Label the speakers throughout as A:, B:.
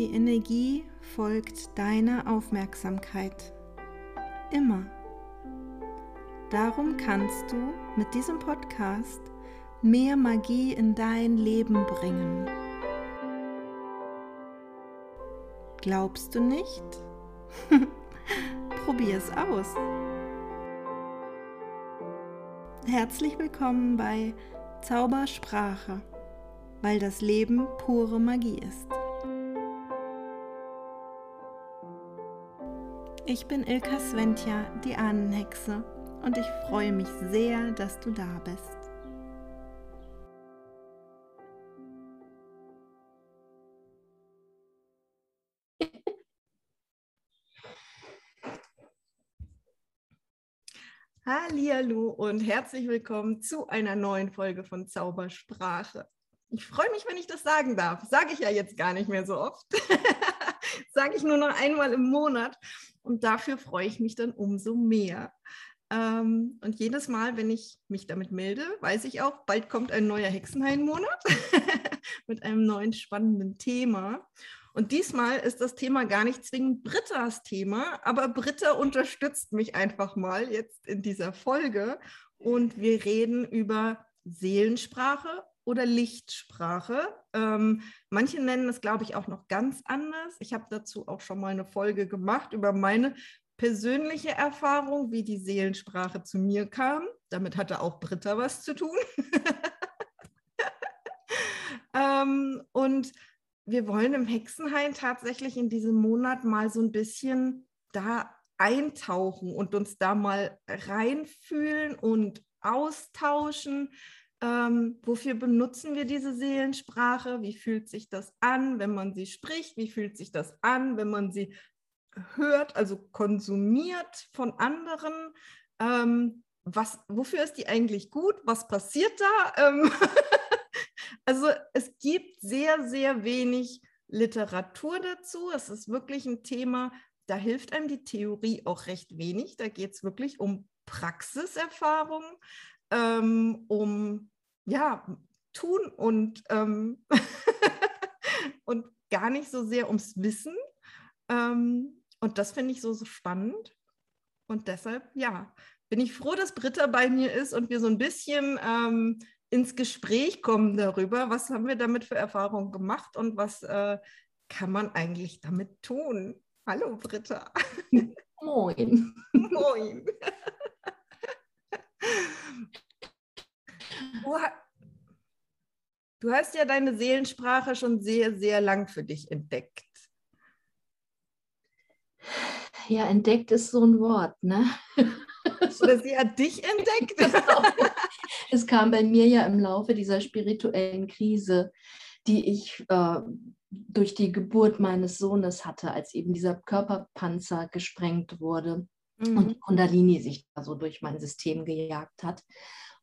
A: Die Energie folgt deiner Aufmerksamkeit. Immer. Darum kannst du mit diesem Podcast mehr Magie in dein Leben bringen. Glaubst du nicht? Probier es aus. Herzlich willkommen bei Zaubersprache, weil das Leben pure Magie ist. Ich bin Ilka Sventja, die Ahnenhexe, und ich freue mich sehr, dass du da bist. Hallo und herzlich willkommen zu einer neuen Folge von Zaubersprache. Ich freue mich, wenn ich das sagen darf. Sage ich ja jetzt gar nicht mehr so oft. Sage ich nur noch einmal im Monat und dafür freue ich mich dann umso mehr. Ähm, und jedes Mal, wenn ich mich damit melde, weiß ich auch, bald kommt ein neuer Hexenhain-Monat mit einem neuen spannenden Thema. Und diesmal ist das Thema gar nicht zwingend Brittas Thema, aber Britta unterstützt mich einfach mal jetzt in dieser Folge und wir reden über Seelensprache oder Lichtsprache. Ähm, manche nennen es, glaube ich, auch noch ganz anders. Ich habe dazu auch schon mal eine Folge gemacht über meine persönliche Erfahrung, wie die Seelensprache zu mir kam. Damit hatte auch Britta was zu tun. ähm, und wir wollen im Hexenhain tatsächlich in diesem Monat mal so ein bisschen da eintauchen und uns da mal reinfühlen und austauschen. Ähm, wofür benutzen wir diese Seelensprache? Wie fühlt sich das an, wenn man sie spricht? Wie fühlt sich das an, wenn man sie hört, also konsumiert von anderen? Ähm, was, wofür ist die eigentlich gut? Was passiert da? Ähm Also es gibt sehr, sehr wenig Literatur dazu. Es ist wirklich ein Thema, da hilft einem die Theorie auch recht wenig. Da geht es wirklich um Praxiserfahrung, ähm, um ja, tun und, ähm, und gar nicht so sehr ums Wissen. Ähm, und das finde ich so, so spannend. Und deshalb, ja, bin ich froh, dass Britta bei mir ist und wir so ein bisschen ähm, ins Gespräch kommen darüber, was haben wir damit für Erfahrungen gemacht und was äh, kann man eigentlich damit tun. Hallo Britta.
B: Moin.
A: Moin. Du, du hast ja deine Seelensprache schon sehr, sehr lang für dich entdeckt.
B: Ja, entdeckt ist so ein Wort, ne?
A: Oder sie hat dich entdeckt. Genau
B: es kam bei mir ja im Laufe dieser spirituellen Krise, die ich äh, durch die Geburt meines Sohnes hatte, als eben dieser Körperpanzer gesprengt wurde mhm. und Kundalini sich da so durch mein System gejagt hat.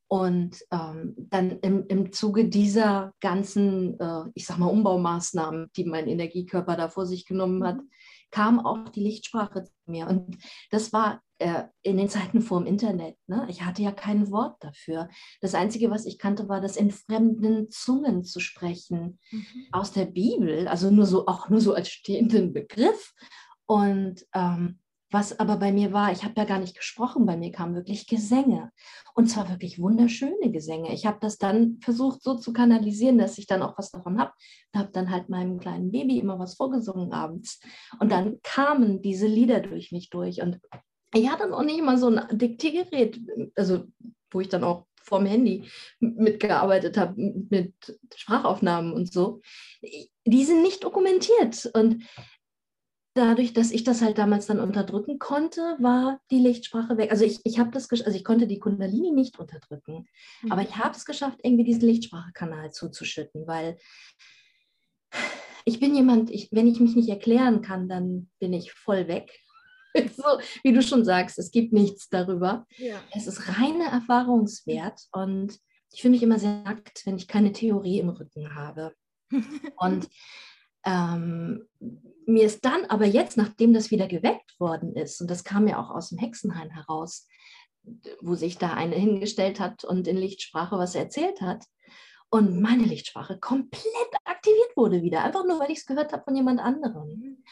B: Und ähm, dann im, im Zuge dieser ganzen, äh, ich sag mal, Umbaumaßnahmen, die mein Energiekörper da vor sich genommen hat, mhm. kam auch die Lichtsprache zu mir. Und das war äh, in den Zeiten vor dem Internet. Ne? Ich hatte ja kein Wort dafür. Das Einzige, was ich kannte, war das in fremden Zungen zu sprechen. Mhm. Aus der Bibel, also nur so, auch nur so als stehenden Begriff. Und ähm, was aber bei mir war, ich habe ja gar nicht gesprochen, bei mir kamen wirklich Gesänge. Und zwar wirklich wunderschöne Gesänge. Ich habe das dann versucht so zu kanalisieren, dass ich dann auch was davon habe. Und habe dann halt meinem kleinen Baby immer was vorgesungen abends. Und dann kamen diese Lieder durch mich durch. Und ich hatte noch nicht mal so ein Diktiergerät, also wo ich dann auch vorm Handy mitgearbeitet habe, mit Sprachaufnahmen und so. Die sind nicht dokumentiert. Und dadurch, dass ich das halt damals dann unterdrücken konnte, war die Lichtsprache weg. Also ich, ich habe das, also ich konnte die Kundalini nicht unterdrücken, mhm. aber ich habe es geschafft, irgendwie diesen Lichtsprachekanal zuzuschütten, weil ich bin jemand, ich, wenn ich mich nicht erklären kann, dann bin ich voll weg. so, wie du schon sagst, es gibt nichts darüber. Ja. Es ist reine Erfahrungswert und ich fühle mich immer sehr nackt, wenn ich keine Theorie im Rücken habe. und ähm, mir ist dann aber jetzt, nachdem das wieder geweckt worden ist, und das kam ja auch aus dem Hexenhain heraus, wo sich da eine hingestellt hat und in Lichtsprache was erzählt hat, und meine Lichtsprache komplett aktiviert wurde wieder, einfach nur, weil ich es gehört habe von jemand anderem.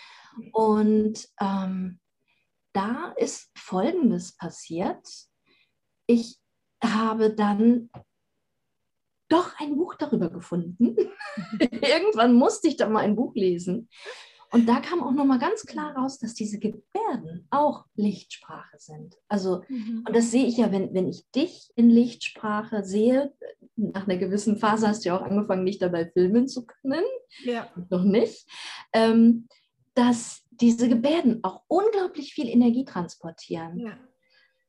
B: Und ähm, da ist Folgendes passiert. Ich habe dann doch ein Buch darüber gefunden. Irgendwann musste ich da mal ein Buch lesen. Und da kam auch nochmal ganz klar raus, dass diese Gebärden auch Lichtsprache sind. Also, mhm. und das sehe ich ja, wenn, wenn ich dich in Lichtsprache sehe, nach einer gewissen Phase hast du ja auch angefangen, dich dabei filmen zu können. Ja. Noch nicht. Ähm, dass diese Gebärden auch unglaublich viel Energie transportieren. Ja.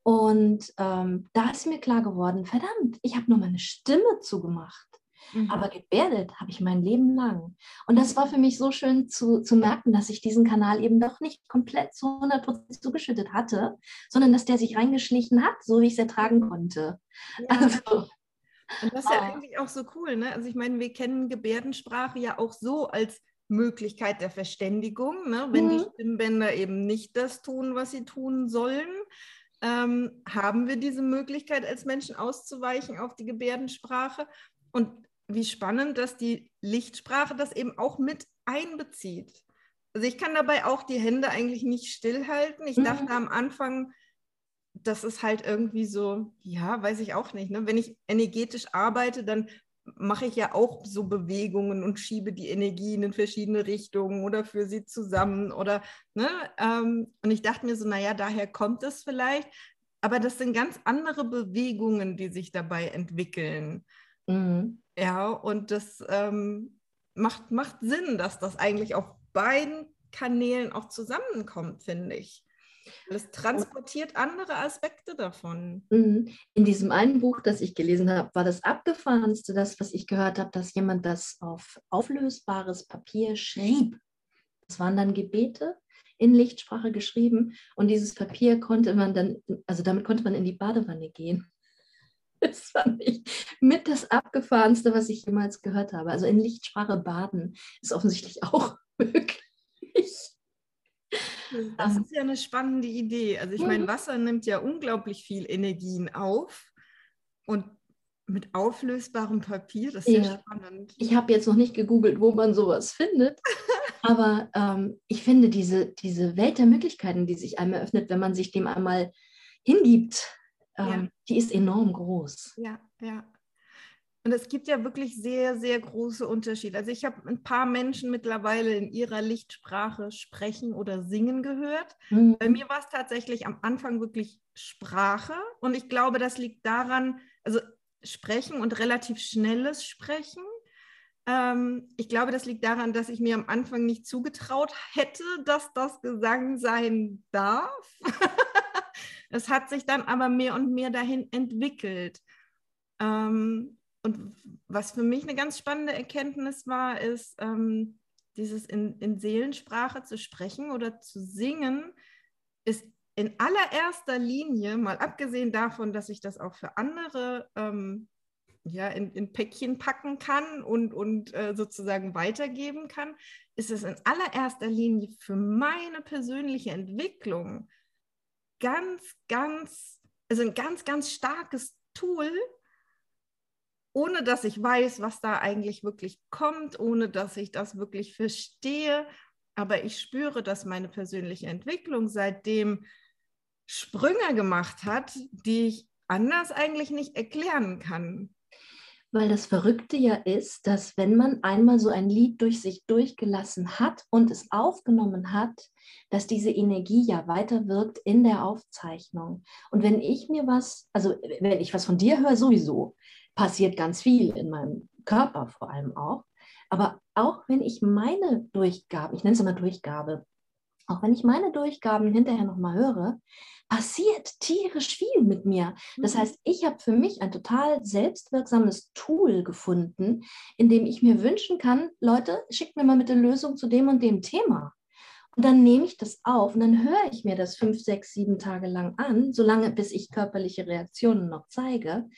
B: Und ähm, da ist mir klar geworden, verdammt, ich habe nur meine Stimme zugemacht. Mhm. Aber gebärdet habe ich mein Leben lang. Und das war für mich so schön zu, zu merken, dass ich diesen Kanal eben doch nicht komplett zu 100% zugeschüttet hatte, sondern dass der sich reingeschlichen hat, so wie ich es ertragen konnte. Ja. Also,
A: und das ist ja eigentlich auch so cool. Ne? Also ich meine, wir kennen Gebärdensprache ja auch so als Möglichkeit der Verständigung, ne? wenn mhm. die Stimmbänder eben nicht das tun, was sie tun sollen ähm, haben wir diese Möglichkeit als Menschen auszuweichen auf die Gebärdensprache. Und wie spannend, dass die Lichtsprache das eben auch mit einbezieht. Also ich kann dabei auch die Hände eigentlich nicht stillhalten. Ich mhm. dachte am Anfang, das ist halt irgendwie so, ja, weiß ich auch nicht. Ne? Wenn ich energetisch arbeite, dann mache ich ja auch so Bewegungen und schiebe die Energien in verschiedene Richtungen oder für sie zusammen oder, ne? Ähm, und ich dachte mir so, naja, daher kommt es vielleicht, aber das sind ganz andere Bewegungen, die sich dabei entwickeln. Mhm. Ja, und das ähm, macht, macht Sinn, dass das eigentlich auf beiden Kanälen auch zusammenkommt, finde ich. Das transportiert andere Aspekte davon.
B: Mhm. In diesem einen Buch, das ich gelesen habe, war das abgefahrenste, das, was ich gehört habe, dass jemand das auf auflösbares Papier schrieb. Das waren dann Gebete in Lichtsprache geschrieben und dieses Papier konnte man dann, also damit konnte man in die Badewanne gehen. Das fand ich mit das Abgefahrenste, was ich jemals gehört habe. Also in Lichtsprache baden ist offensichtlich auch möglich.
A: Das ähm. ist ja eine spannende Idee. Also ich meine, mhm. Wasser nimmt ja unglaublich viel Energien auf und mit auflösbarem Papier, das ist ja, ja spannend.
B: Ich habe jetzt noch nicht gegoogelt, wo man sowas findet, aber ähm, ich finde diese, diese Welt der Möglichkeiten, die sich einem eröffnet, wenn man sich dem einmal hingibt, ähm, ja. die ist enorm groß.
A: Ja, ja. Und es gibt ja wirklich sehr, sehr große Unterschiede. Also ich habe ein paar Menschen mittlerweile in ihrer Lichtsprache sprechen oder singen gehört. Mhm. Bei mir war es tatsächlich am Anfang wirklich Sprache. Und ich glaube, das liegt daran, also Sprechen und relativ schnelles Sprechen. Ähm, ich glaube, das liegt daran, dass ich mir am Anfang nicht zugetraut hätte, dass das Gesang sein darf. es hat sich dann aber mehr und mehr dahin entwickelt. Ähm, und was für mich eine ganz spannende Erkenntnis war, ist, ähm, dieses in, in Seelensprache zu sprechen oder zu singen, ist in allererster Linie, mal abgesehen davon, dass ich das auch für andere ähm, ja, in, in Päckchen packen kann und, und äh, sozusagen weitergeben kann, ist es in allererster Linie für meine persönliche Entwicklung ganz, ganz, also ein ganz, ganz starkes Tool, ohne dass ich weiß, was da eigentlich wirklich kommt, ohne dass ich das wirklich verstehe. Aber ich spüre, dass meine persönliche Entwicklung seitdem Sprünge gemacht hat, die ich anders eigentlich nicht erklären kann.
B: Weil das Verrückte ja ist, dass wenn man einmal so ein Lied durch sich durchgelassen hat und es aufgenommen hat, dass diese Energie ja weiter wirkt in der Aufzeichnung. Und wenn ich mir was, also wenn ich was von dir höre, sowieso, passiert ganz viel in meinem Körper vor allem auch. Aber auch wenn ich meine Durchgaben, ich nenne es immer Durchgabe, auch wenn ich meine Durchgaben hinterher nochmal höre, passiert tierisch viel mit mir. Das mhm. heißt, ich habe für mich ein total selbstwirksames Tool gefunden, in dem ich mir wünschen kann, Leute, schickt mir mal mit der Lösung zu dem und dem Thema. Und dann nehme ich das auf und dann höre ich mir das fünf, sechs, sieben Tage lang an, solange bis ich körperliche Reaktionen noch zeige.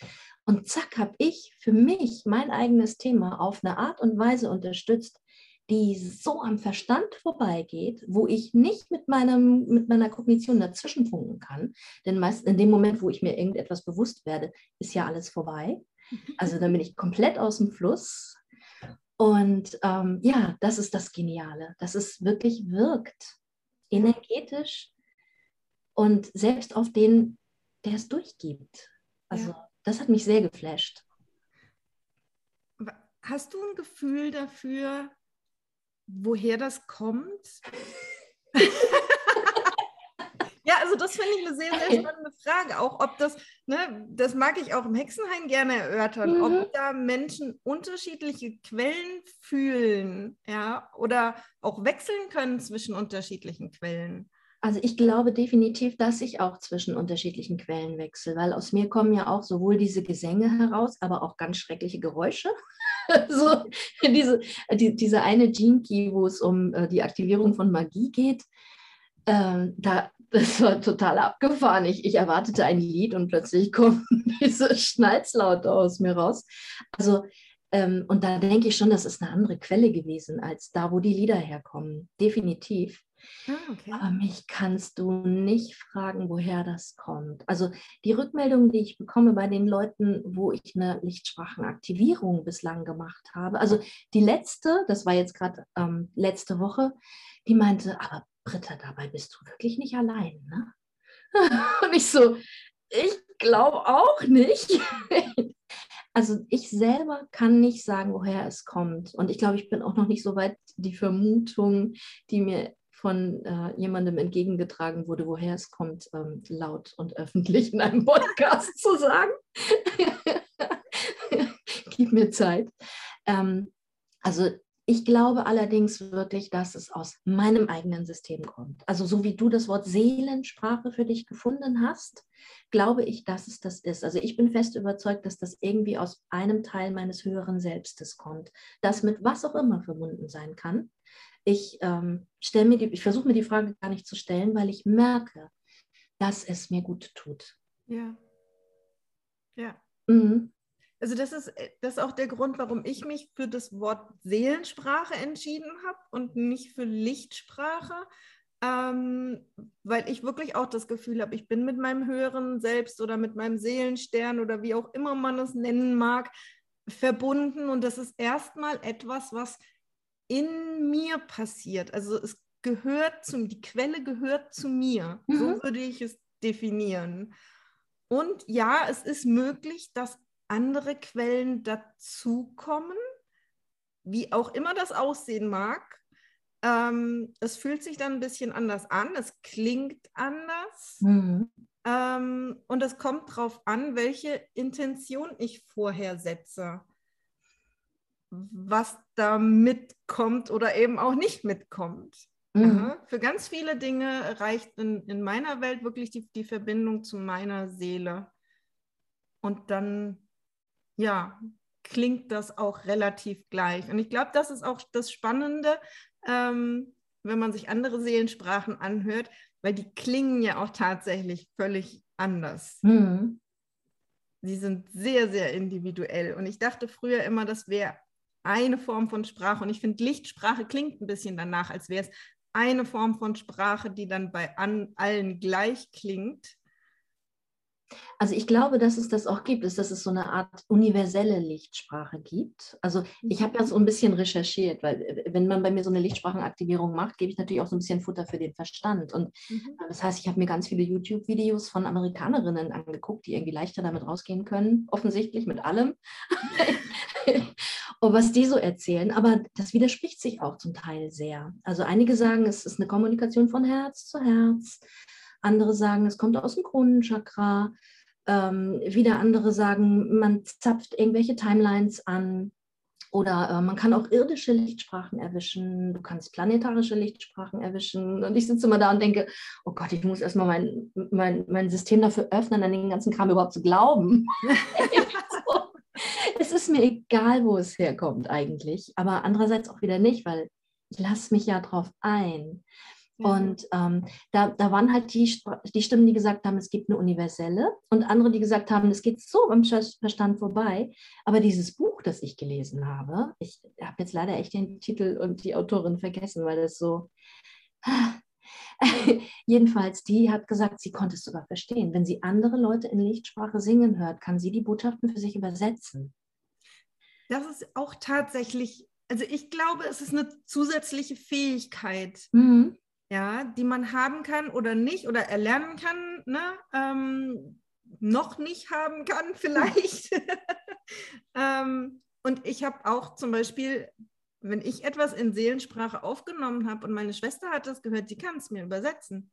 B: Und zack, habe ich für mich mein eigenes Thema auf eine Art und Weise unterstützt, die so am Verstand vorbeigeht, wo ich nicht mit, meinem, mit meiner Kognition dazwischenfunken kann. Denn meist in dem Moment, wo ich mir irgendetwas bewusst werde, ist ja alles vorbei. Also dann bin ich komplett aus dem Fluss. Und ähm, ja, das ist das Geniale, dass es wirklich wirkt, energetisch und selbst auf den, der es durchgibt. Also ja. Das hat mich sehr geflasht.
A: Hast du ein Gefühl dafür, woher das kommt? Ja, also das finde ich eine sehr, sehr spannende Frage. Auch ob das, ne, das mag ich auch im Hexenhain gerne erörtern, mhm. ob da Menschen unterschiedliche Quellen fühlen, ja, oder auch wechseln können zwischen unterschiedlichen Quellen.
B: Also ich glaube definitiv, dass ich auch zwischen unterschiedlichen Quellen wechsle, weil aus mir kommen ja auch sowohl diese Gesänge heraus, aber auch ganz schreckliche Geräusche. so diese, die, diese eine Key, wo es um äh, die Aktivierung von Magie geht, ähm, da, das war total abgefahren. Ich, ich erwartete ein Lied und plötzlich kommen diese Schnalzlaute aus mir raus. Also, ähm, und da denke ich schon, das ist eine andere Quelle gewesen als da, wo die Lieder herkommen. Definitiv. Ah, okay. Aber mich kannst du nicht fragen, woher das kommt. Also die Rückmeldungen, die ich bekomme bei den Leuten, wo ich eine Lichtsprachenaktivierung bislang gemacht habe. Also die letzte, das war jetzt gerade ähm, letzte Woche, die meinte, aber Britta, dabei bist du wirklich nicht allein, ne? Und ich so, ich glaube auch nicht. Also ich selber kann nicht sagen, woher es kommt. Und ich glaube, ich bin auch noch nicht so weit, die Vermutung, die mir von äh, jemandem entgegengetragen wurde, woher es kommt, ähm, laut und öffentlich in einem Podcast zu sagen. Gib mir Zeit. Ähm, also ich glaube allerdings wirklich, dass es aus meinem eigenen System kommt. Also so wie du das Wort Seelensprache für dich gefunden hast, glaube ich, dass es das ist. Also ich bin fest überzeugt, dass das irgendwie aus einem Teil meines höheren Selbstes kommt, das mit was auch immer verbunden sein kann. Ich ähm, ich versuche mir die Frage gar nicht zu stellen, weil ich merke, dass es mir gut tut.
A: Ja. Ja. Mhm. Also das ist, äh, das ist auch der Grund, warum ich mich für das Wort Seelensprache entschieden habe und nicht für Lichtsprache, ähm, weil ich wirklich auch das Gefühl habe, ich bin mit meinem höheren Selbst oder mit meinem Seelenstern oder wie auch immer man es nennen mag, verbunden und das ist erstmal etwas, was in mir passiert. Also es gehört zu die Quelle gehört zu mir. Mhm. So würde ich es definieren. Und ja, es ist möglich, dass andere Quellen dazukommen, wie auch immer das aussehen mag. Ähm, es fühlt sich dann ein bisschen anders an, es klingt anders. Mhm. Ähm, und es kommt darauf an, welche Intention ich vorher setze. Was da mitkommt oder eben auch nicht mitkommt. Mhm. Für ganz viele Dinge reicht in, in meiner Welt wirklich die, die Verbindung zu meiner Seele. Und dann ja, klingt das auch relativ gleich. Und ich glaube, das ist auch das Spannende, ähm, wenn man sich andere Seelensprachen anhört, weil die klingen ja auch tatsächlich völlig anders. Mhm. Sie sind sehr, sehr individuell. Und ich dachte früher immer, das wäre eine Form von Sprache. Und ich finde, Lichtsprache klingt ein bisschen danach, als wäre es eine Form von Sprache, die dann bei an, allen gleich klingt.
B: Also ich glaube, dass es das auch gibt, ist, dass es so eine Art universelle Lichtsprache gibt. Also ich habe ja so ein bisschen recherchiert, weil äh, wenn man bei mir so eine Lichtsprachenaktivierung macht, gebe ich natürlich auch so ein bisschen Futter für den Verstand. Und mhm. das heißt, ich habe mir ganz viele YouTube-Videos von Amerikanerinnen angeguckt, die irgendwie leichter damit rausgehen können, offensichtlich mit allem. und was die so erzählen, aber das widerspricht sich auch zum Teil sehr. Also einige sagen, es ist eine Kommunikation von Herz zu Herz. Andere sagen, es kommt aus dem Kronenchakra. Ähm, wieder andere sagen, man zapft irgendwelche Timelines an. Oder äh, man kann auch irdische Lichtsprachen erwischen, du kannst planetarische Lichtsprachen erwischen. Und ich sitze immer da und denke, oh Gott, ich muss erstmal mein, mein, mein System dafür öffnen, an den ganzen Kram überhaupt zu glauben. es ist mir egal, wo es herkommt eigentlich, aber andererseits auch wieder nicht, weil ich lasse mich ja drauf ein. Und ähm, da, da waren halt die, die Stimmen, die gesagt haben, es gibt eine universelle und andere, die gesagt haben, es geht so am Verstand vorbei. Aber dieses Buch, das ich gelesen habe, ich habe jetzt leider echt den Titel und die Autorin vergessen, weil das so... Jedenfalls, die hat gesagt, sie konnte es sogar verstehen. Wenn sie andere Leute in Lichtsprache singen hört, kann sie die Botschaften für sich übersetzen.
A: Das ist auch tatsächlich also ich glaube, es ist eine zusätzliche Fähigkeit,
B: Mhm.
A: Ja, die man haben kann oder nicht oder erlernen kann, ne? ähm, noch nicht haben kann vielleicht. ähm, und ich habe auch zum Beispiel, wenn ich etwas in Seelensprache aufgenommen habe und meine Schwester hat das gehört, die kann es mir übersetzen.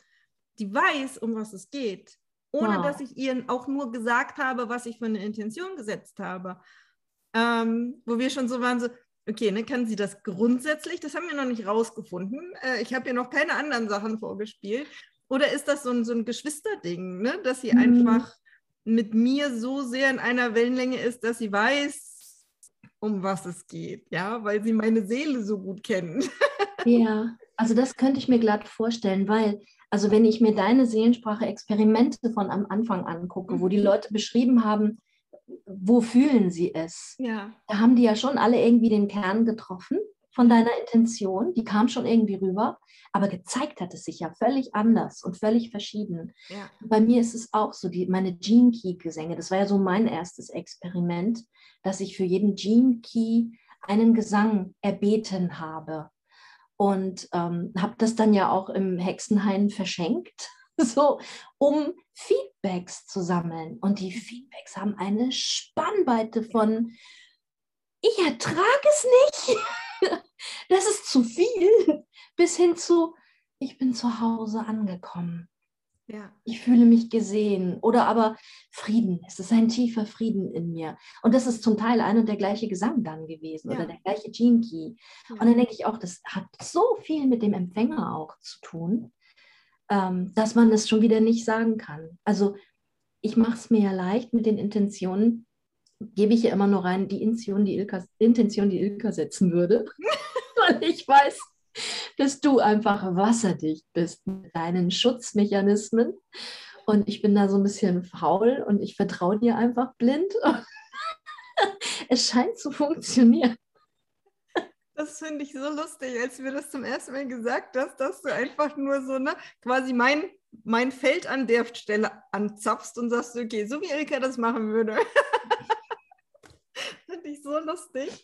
A: Die weiß, um was es geht, ohne
B: Wow.
A: dass ich ihr auch nur gesagt habe, was ich für eine Intention gesetzt habe. Ähm, wo wir schon so waren, so, okay, ne, kann sie das grundsätzlich? Das haben wir noch nicht rausgefunden. Äh, ich habe ihr noch keine anderen Sachen vorgespielt. Oder ist das so ein, so ein Geschwisterding, ne? dass sie
B: Mhm.
A: einfach mit mir so sehr in einer Wellenlänge ist, dass sie weiß, um was es geht, ja, weil sie meine Seele so gut kennt.
B: Ja, also das könnte ich mir glatt vorstellen, weil, also wenn ich mir deine Seelensprache-Experimente von am Anfang angucke, wo die
A: Mhm.
B: Leute beschrieben haben, wo fühlen sie es,
A: Ja,
B: da haben die ja schon alle irgendwie den Kern getroffen von deiner Intention, die kam schon irgendwie rüber, aber gezeigt hat es sich ja völlig anders und völlig verschieden.
A: ja,
B: Bei mir ist es auch so, die, meine Gene Key Gesänge, das war ja so mein erstes Experiment, dass ich für jeden Gene Key einen Gesang erbeten habe. Und ähm, habe das dann ja auch im Hexenhain verschenkt, so um Feedbacks zu sammeln. Und die Feedbacks haben eine Spannweite von, ich ertrage es nicht, das ist zu viel, bis hin zu, ich bin zu Hause angekommen
A: ja,
B: ich fühle mich gesehen oder aber Frieden. Es ist ein tiefer Frieden in mir. Und das ist zum Teil ein und der gleiche Gesang dann gewesen
A: Ja.
B: oder der gleiche Gene Key. Und dann denke ich auch, das hat so viel mit dem Empfänger auch zu tun, ähm, dass man das schon wieder nicht sagen kann. Also ich mache es mir ja leicht mit den Intentionen, gebe ich ja immer nur rein, die Intention, die Ilka, Intention, die Ilka setzen würde. Weil ich weiß, dass du einfach wasserdicht bist mit deinen Schutzmechanismen. Und ich bin da so ein bisschen faul und ich vertraue dir einfach blind. es scheint zu funktionieren.
A: Das finde ich so lustig, als du mir das zum ersten Mal gesagt hast, dass du einfach nur so, ne, quasi mein, mein Feld an der Stelle anzapfst und sagst, okay, so wie Erika das machen würde. finde ich so lustig.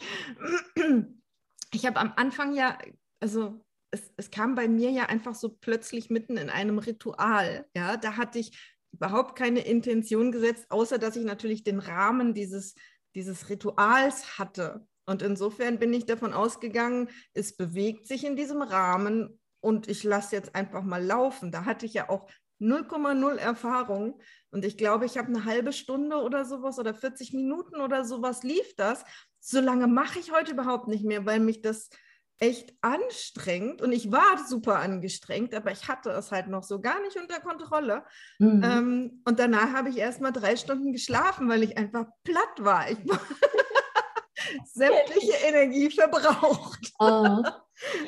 A: Ich habe am Anfang ja, also es, es kam bei mir ja einfach so plötzlich mitten in einem Ritual. Ja, da hatte ich überhaupt keine Intention gesetzt, außer dass ich natürlich den Rahmen dieses, dieses Rituals hatte. Und insofern bin ich davon ausgegangen, es bewegt sich in diesem Rahmen und ich lasse jetzt einfach mal laufen. Da hatte ich ja auch 0,0 Erfahrung und ich glaube, ich habe eine halbe Stunde oder sowas oder 40 Minuten oder sowas lief das. So lange mache ich heute überhaupt nicht mehr, weil mich das echt anstrengend und ich war super angestrengt, aber ich hatte es halt noch so gar nicht unter Kontrolle.
B: Mhm.
A: Ähm, und danach habe ich erst mal drei Stunden geschlafen, weil ich einfach platt war. Ich war sämtliche Energie verbraucht.
B: Oh.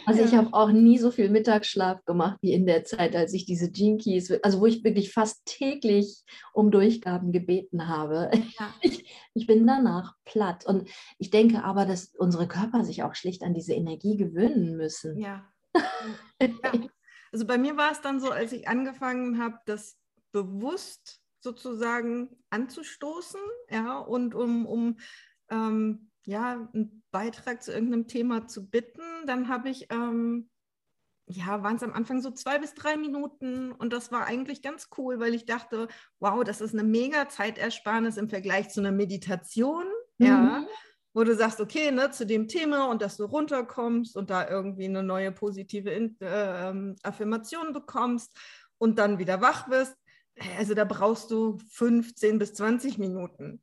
B: Also ich
A: Ja.
B: habe auch nie so viel Mittagsschlaf gemacht wie in der Zeit, als ich diese Keys, also wo ich wirklich fast täglich um Durchgaben gebeten habe.
A: Ja.
B: Ich, ich bin danach platt. Und ich denke aber, dass unsere Körper sich auch schlicht an diese Energie gewöhnen müssen.
A: Ja. ja. Also bei mir war es dann so, als ich angefangen habe, das bewusst sozusagen anzustoßen, ja, und um, um ähm, ja, einen Beitrag zu irgendeinem Thema zu bitten, dann habe ich, ähm, ja, waren es am Anfang so zwei bis drei Minuten und das war eigentlich ganz cool, weil ich dachte, wow, das ist eine mega Zeitersparnis im Vergleich zu einer Meditation, ja,
B: Mhm.
A: wo du sagst, okay, ne, zu dem Thema und dass du runterkommst und da irgendwie eine neue positive In äh, ähm, Affirmation bekommst und dann wieder wach wirst. Also da brauchst du 15 bis 20 Minuten.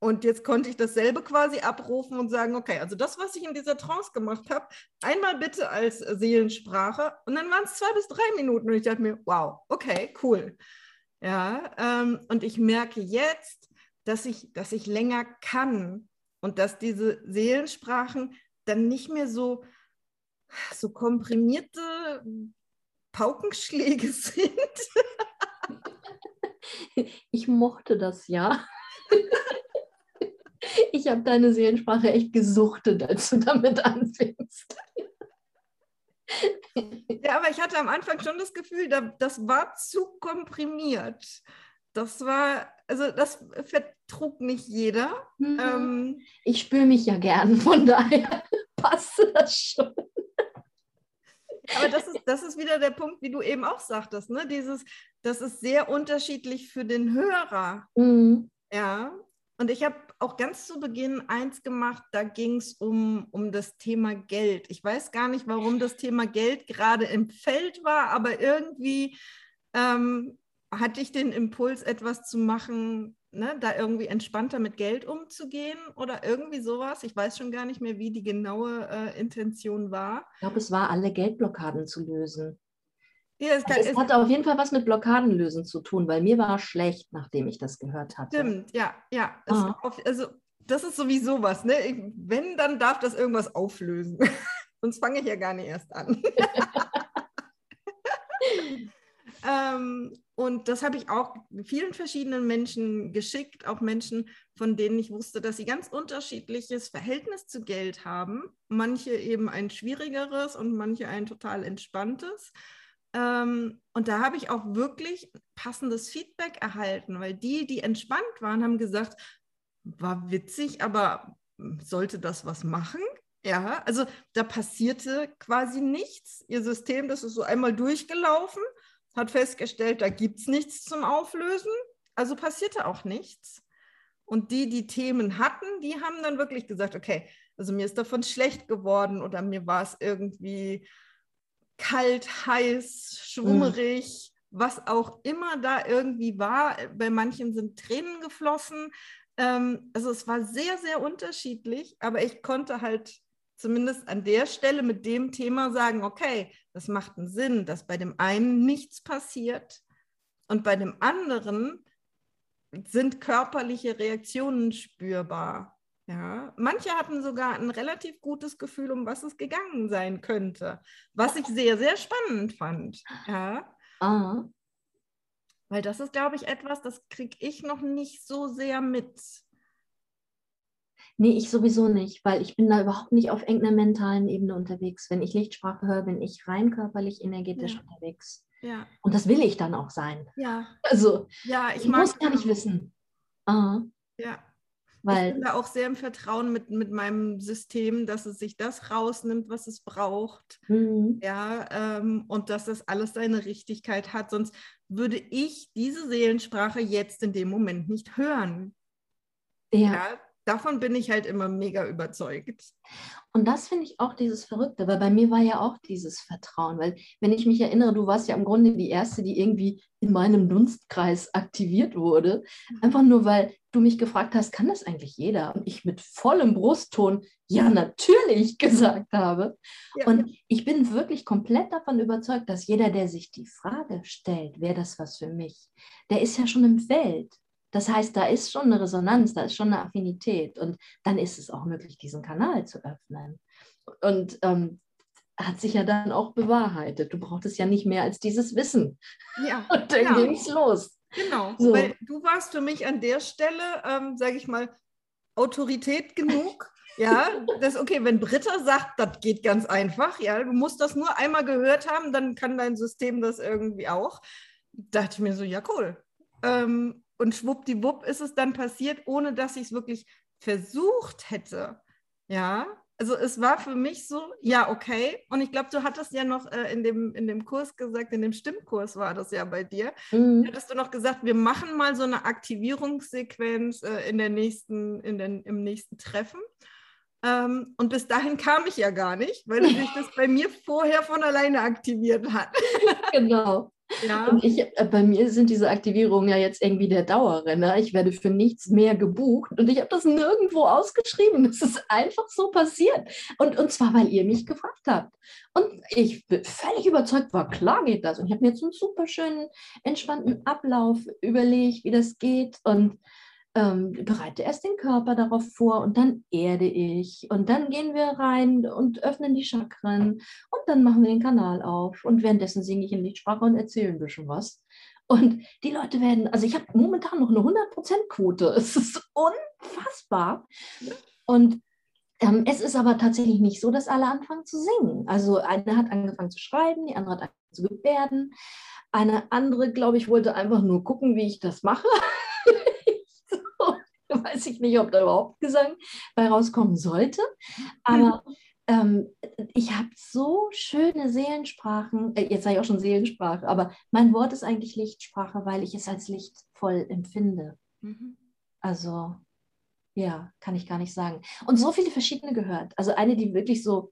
A: Und jetzt konnte ich dasselbe quasi abrufen und sagen, okay, also das, was ich in dieser Trance gemacht habe, einmal bitte als Seelensprache und dann waren es zwei bis drei Minuten und ich dachte mir, wow, okay, cool. Ja, ähm, und ich merke jetzt, dass ich, dass ich länger kann und dass diese Seelensprachen dann nicht mehr so, so komprimierte Paukenschläge sind.
B: Ich mochte das ja. Ich habe deine Seelensprache echt gesuchtet, als du damit anfingst.
A: Ja, aber ich hatte am Anfang schon das Gefühl, da, das war zu komprimiert. Das war, also das vertrug nicht jeder.
B: Mhm.
A: Ähm,
B: Ich spüre mich ja gern, von daher passt das schon.
A: Aber das ist, das ist wieder der Punkt, wie du eben auch sagtest, ne? Dieses, das ist sehr unterschiedlich für den Hörer. Mhm. Ja. Und ich habe auch ganz zu Beginn eins gemacht, da ging es um, um das Thema Geld. Ich weiß gar nicht, warum das Thema Geld gerade im Feld war, aber irgendwie ähm, hatte ich den Impuls, etwas zu machen, ne, da irgendwie entspannter mit Geld umzugehen oder irgendwie sowas. Ich weiß schon gar nicht mehr, wie die genaue äh, Intention war.
B: Ich glaube, es war, alle Geldblockaden zu lösen. Ja, es, also es hatte auf jeden Fall was mit Blockadenlösen zu tun, weil mir war schlecht, nachdem ich das gehört hatte.
A: Stimmt, ja, ja. Auf, also das ist sowieso was, ne? Wenn, dann darf das irgendwas auflösen. Sonst fange ich ja gar nicht erst an. ähm, und das habe ich auch vielen verschiedenen Menschen geschickt, auch Menschen, von denen ich wusste, dass sie ganz unterschiedliches Verhältnis zu Geld haben. Manche eben ein schwierigeres und manche ein total entspanntes. Ähm, und da habe ich auch wirklich passendes Feedback erhalten, weil die, die entspannt waren, haben gesagt, war witzig, aber sollte das was machen? Ja, also da passierte quasi nichts. Ihr System, das ist so einmal durchgelaufen, hat festgestellt, da gibt es nichts zum Auflösen, also passierte auch nichts. Und die, die Themen hatten, die haben dann wirklich gesagt, okay, also mir ist davon schlecht geworden oder mir war es irgendwie kalt, heiß, schwummerig, mhm. was auch immer da irgendwie war. Bei manchen sind Tränen geflossen. Ähm, also es war sehr, sehr unterschiedlich, aber ich konnte halt zumindest an der Stelle mit dem Thema sagen, okay, das macht einen Sinn, dass bei dem einen nichts passiert und bei dem anderen sind körperliche Reaktionen spürbar. Ja, manche hatten sogar ein relativ gutes Gefühl, um was es gegangen sein könnte, was ich sehr, sehr spannend fand. Ja. Aha. Weil das ist, glaube ich, etwas, das kriege ich noch nicht so sehr mit.
B: Nee, ich sowieso nicht, weil ich bin da überhaupt nicht auf irgendeiner mentalen Ebene unterwegs. Wenn ich Lichtsprache höre, bin ich rein körperlich, energetisch ja. unterwegs. Ja. Und das will ich dann auch sein.
A: Ja.
B: Also,
A: ja, ich,
B: ich muss gar nicht wissen.
A: Aha. Ja, weil, ich bin da auch sehr im Vertrauen mit, mit meinem System, dass es sich das rausnimmt, was es braucht. Mhm. Ja, ähm, und dass das alles seine Richtigkeit hat. Sonst würde ich diese Seelensprache jetzt in dem Moment nicht hören. Ja. ja davon bin ich halt immer mega überzeugt.
B: Und das finde ich auch dieses Verrückte, weil bei mir war ja auch dieses Vertrauen, weil wenn ich mich erinnere, du warst ja im Grunde die Erste, die irgendwie in meinem Dunstkreis aktiviert wurde, mhm. einfach nur weil du mich gefragt hast, kann das eigentlich jeder? Und ich mit vollem Brustton, ja, natürlich gesagt habe. Ja. Und ich bin wirklich komplett davon überzeugt, dass jeder, der sich die Frage stellt, wäre das was für mich, der ist ja schon im Feld. Das heißt, da ist schon eine Resonanz, da ist schon eine Affinität und dann ist es auch möglich, diesen Kanal zu öffnen. Und ähm, hat sich ja dann auch bewahrheitet. Du brauchtest ja nicht mehr als dieses Wissen.
A: Ja.
B: Und dann
A: ja.
B: ging es los.
A: Genau, so. weil du warst für mich an der Stelle, ähm, sage ich mal, Autorität genug. Ja, das ist okay, wenn Britta sagt, das geht ganz einfach. Ja, du musst das nur einmal gehört haben, dann kann dein System das irgendwie auch. Da dachte ich mir so, ja, cool. Ähm, und schwuppdiwupp ist es dann passiert, ohne dass ich es wirklich versucht hätte. Ja, also es war für mich so, ja, okay. Und ich glaube, du hattest ja noch äh, in, dem, in dem Kurs gesagt, in dem Stimmkurs war das ja bei dir, mhm. hattest du noch gesagt, wir machen mal so eine Aktivierungssequenz äh, in der nächsten, in den, im nächsten Treffen. Ähm, und bis dahin kam ich ja gar nicht, weil sich das bei mir vorher von alleine aktiviert hat.
B: genau. Ja. Und ich, äh, bei mir sind diese Aktivierungen ja jetzt irgendwie der Dauerrenner. Ich werde für nichts mehr gebucht und ich habe das nirgendwo ausgeschrieben. Es ist einfach so passiert. Und, und zwar, weil ihr mich gefragt habt. Und ich bin völlig überzeugt war, klar geht das. Und ich habe mir jetzt einen super schönen, entspannten Ablauf überlegt, wie das geht. Und ähm, bereite erst den Körper darauf vor und dann erde ich und dann gehen wir rein und öffnen die Chakren und dann machen wir den Kanal auf und währenddessen singe ich in Lichtsprache und erzähle ein bisschen was. Und die Leute werden, also ich habe momentan noch eine 100%-Quote. Es ist unfassbar. Und ähm, es ist aber tatsächlich nicht so, dass alle anfangen zu singen. Also eine hat angefangen zu schreiben, die andere hat angefangen zu gebärden. Eine andere, glaube ich, wollte einfach nur gucken, wie ich das mache. weiß ich nicht, ob da überhaupt Gesang bei rauskommen sollte. Aber ähm, ich habe so schöne Seelensprachen, äh, jetzt sage ich auch schon Seelensprache, aber mein Wort ist eigentlich Lichtsprache, weil ich es als lichtvoll empfinde. Mhm. Also ja, kann ich gar nicht sagen. Und so viele verschiedene gehört. Also eine, die wirklich so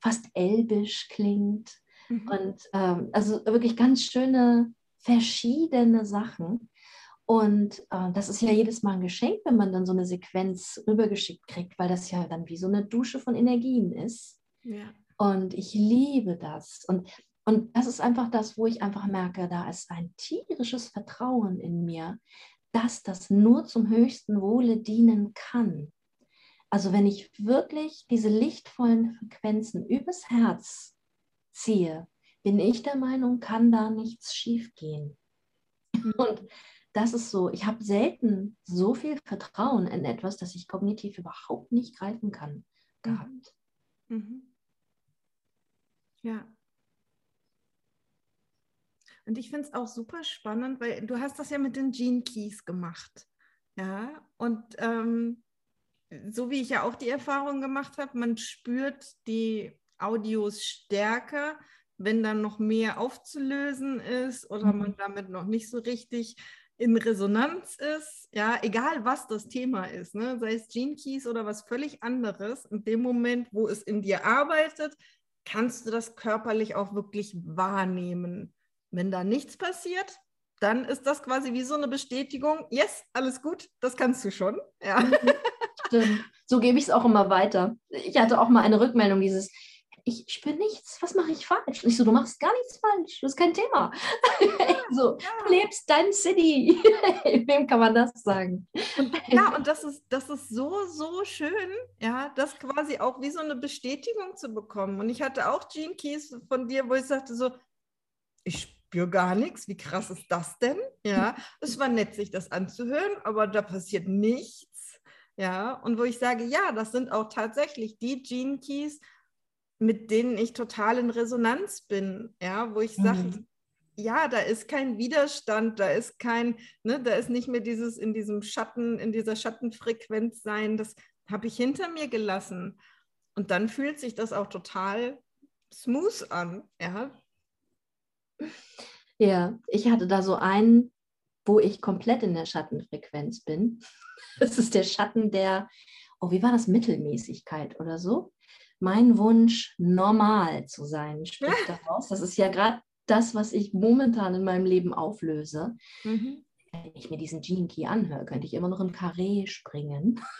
B: fast elbisch klingt. Mhm. Und ähm, also wirklich ganz schöne, verschiedene Sachen. Und äh, das ist ja jedes Mal ein Geschenk, wenn man dann so eine Sequenz rübergeschickt kriegt, weil das ja dann wie so eine Dusche von Energien ist. Ja. Und ich liebe das. Und, und das ist einfach das, wo ich einfach merke, da ist ein tierisches Vertrauen in mir, dass das nur zum höchsten Wohle dienen kann. Also wenn ich wirklich diese lichtvollen Frequenzen übers Herz ziehe, bin ich der Meinung, kann da nichts schiefgehen. Mhm. Und das ist so, ich habe selten so viel Vertrauen in etwas, das ich kognitiv überhaupt nicht greifen kann, mhm. gehabt. Mhm.
A: Ja, und ich finde es auch super spannend, weil du hast das ja mit den Gene Keys gemacht. Ja, und ähm, so wie ich ja auch die Erfahrung gemacht habe, man spürt die Audios stärker, wenn dann noch mehr aufzulösen ist oder mhm. man damit noch nicht so richtig in Resonanz ist, ja, egal was das Thema ist, ne? sei es Gene Keys oder was völlig anderes, in dem Moment, wo es in dir arbeitet, kannst du das körperlich auch wirklich wahrnehmen. Wenn da nichts passiert, dann ist das quasi wie so eine Bestätigung, yes, alles gut, das kannst du schon. Ja. Mhm.
B: Stimmt. So gebe ich es auch immer weiter. Ich hatte auch mal eine Rückmeldung, dieses, ich spüre nichts, was mache ich falsch? Und ich so, du machst gar nichts falsch, das ist kein Thema. Ja, so, ja. du lebst dein City. Wem kann man das sagen?
A: Und, ja, und das ist, das ist so, so schön, ja, das quasi auch wie so eine Bestätigung zu bekommen. Und ich hatte auch Gene Keys von dir, wo ich sagte so, ich spüre gar nichts. Wie krass ist das denn? Ja, es war nett, sich das anzuhören, aber da passiert nichts. Ja, und wo ich sage, ja, das sind auch tatsächlich die Gene Keys, mit denen ich total in Resonanz bin. Ja, wo ich sage, mhm. ja, da ist kein Widerstand, da ist kein, ne, da ist nicht mehr dieses in diesem Schatten, in dieser Schattenfrequenz sein. Das habe ich hinter mir gelassen. Und dann fühlt sich das auch total smooth an. Ja,
B: ja, ich hatte da so einen, wo ich komplett in der Schattenfrequenz bin. Das ist der Schatten der, oh, wie war das, Mittelmäßigkeit oder so? Mein Wunsch, normal zu sein, spricht daraus. Das ist ja gerade das, was ich momentan in meinem Leben auflöse. Mhm. Wenn ich mir diesen Gene Key anhöre, könnte ich immer noch im Karree springen.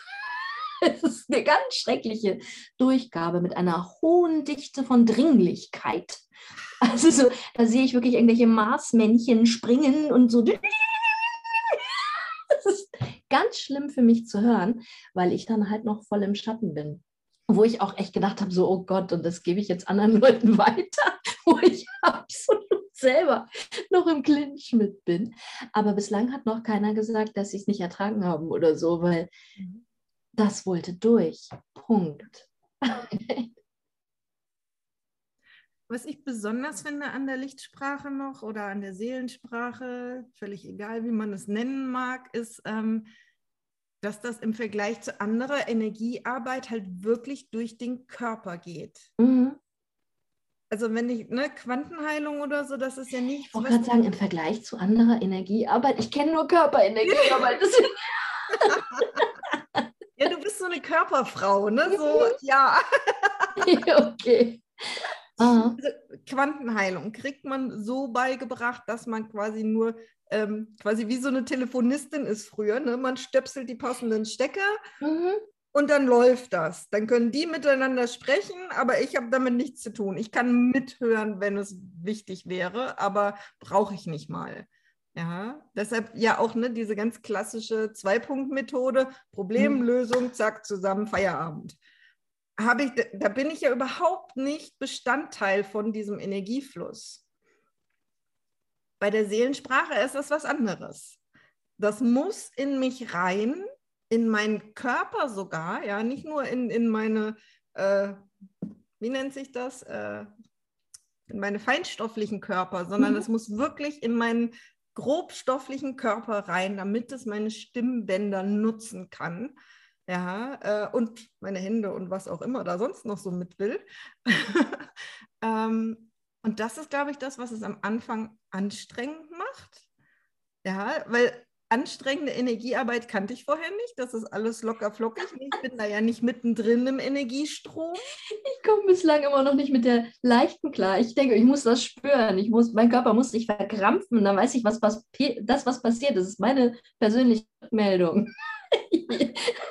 B: Es ist eine ganz schreckliche Durchgabe mit einer hohen Dichte von Dringlichkeit. Also so, da sehe ich wirklich irgendwelche Marsmännchen springen und so. Das ist ganz schlimm für mich zu hören, weil ich dann halt noch voll im Schatten bin. Wo ich auch echt gedacht habe, so, oh Gott, und das gebe ich jetzt anderen Leuten weiter, wo ich absolut selber noch im Clinch mit bin. Aber bislang hat noch keiner gesagt, dass sie es nicht ertragen haben oder so, weil das wollte durch. Punkt.
A: Was ich besonders finde an der Lichtsprache noch oder an der Seelensprache, völlig egal, wie man es nennen mag, ist, ähm, dass das im Vergleich zu anderer Energiearbeit halt wirklich durch den Körper geht. Mhm. Also wenn ich, ne, Quantenheilung oder so, das ist ja nicht.
B: Ich wollte gerade sagen, im Vergleich zu anderer Energiearbeit, ich kenne nur Körperenergiearbeit.
A: ja, du bist so eine Körperfrau, ne? So, ja.
B: okay.
A: Also Quantenheilung kriegt man so beigebracht, dass man quasi nur ähm, quasi wie so eine Telefonistin ist früher. Ne? Man stöpselt die passenden Stecker mhm. und dann läuft das. Dann können die miteinander sprechen, aber ich habe damit nichts zu tun. Ich kann mithören, wenn es wichtig wäre, aber brauche ich nicht mal. Ja, deshalb ja auch ne, diese ganz klassische Zwei-Punkt-Methode, Problemlösung, mhm. zack, zusammen, Feierabend habe ich, da bin ich ja überhaupt nicht Bestandteil von diesem Energiefluss. Bei der Seelensprache ist das was anderes. Das muss in mich rein, in meinen Körper sogar, ja, nicht nur in, in meine, äh, wie nennt sich das, äh, in meine feinstofflichen Körper, sondern mhm. es muss wirklich in meinen grobstofflichen Körper rein, damit es meine Stimmbänder nutzen kann. Ja, äh, und meine Hände und was auch immer da sonst noch so mit will. ähm, und das ist, glaube ich, das, was es am Anfang anstrengend macht. Ja, weil anstrengende Energiearbeit kannte ich vorher nicht. Das ist alles locker flockig. Ich bin da ja nicht mittendrin im Energiestrom.
B: Ich komme bislang immer noch nicht mit der leichten klar. Ich denke, ich muss das spüren. Ich muss, mein Körper muss sich verkrampfen. Dann weiß ich, was, was das, was passiert. Das ist meine persönliche Meldung.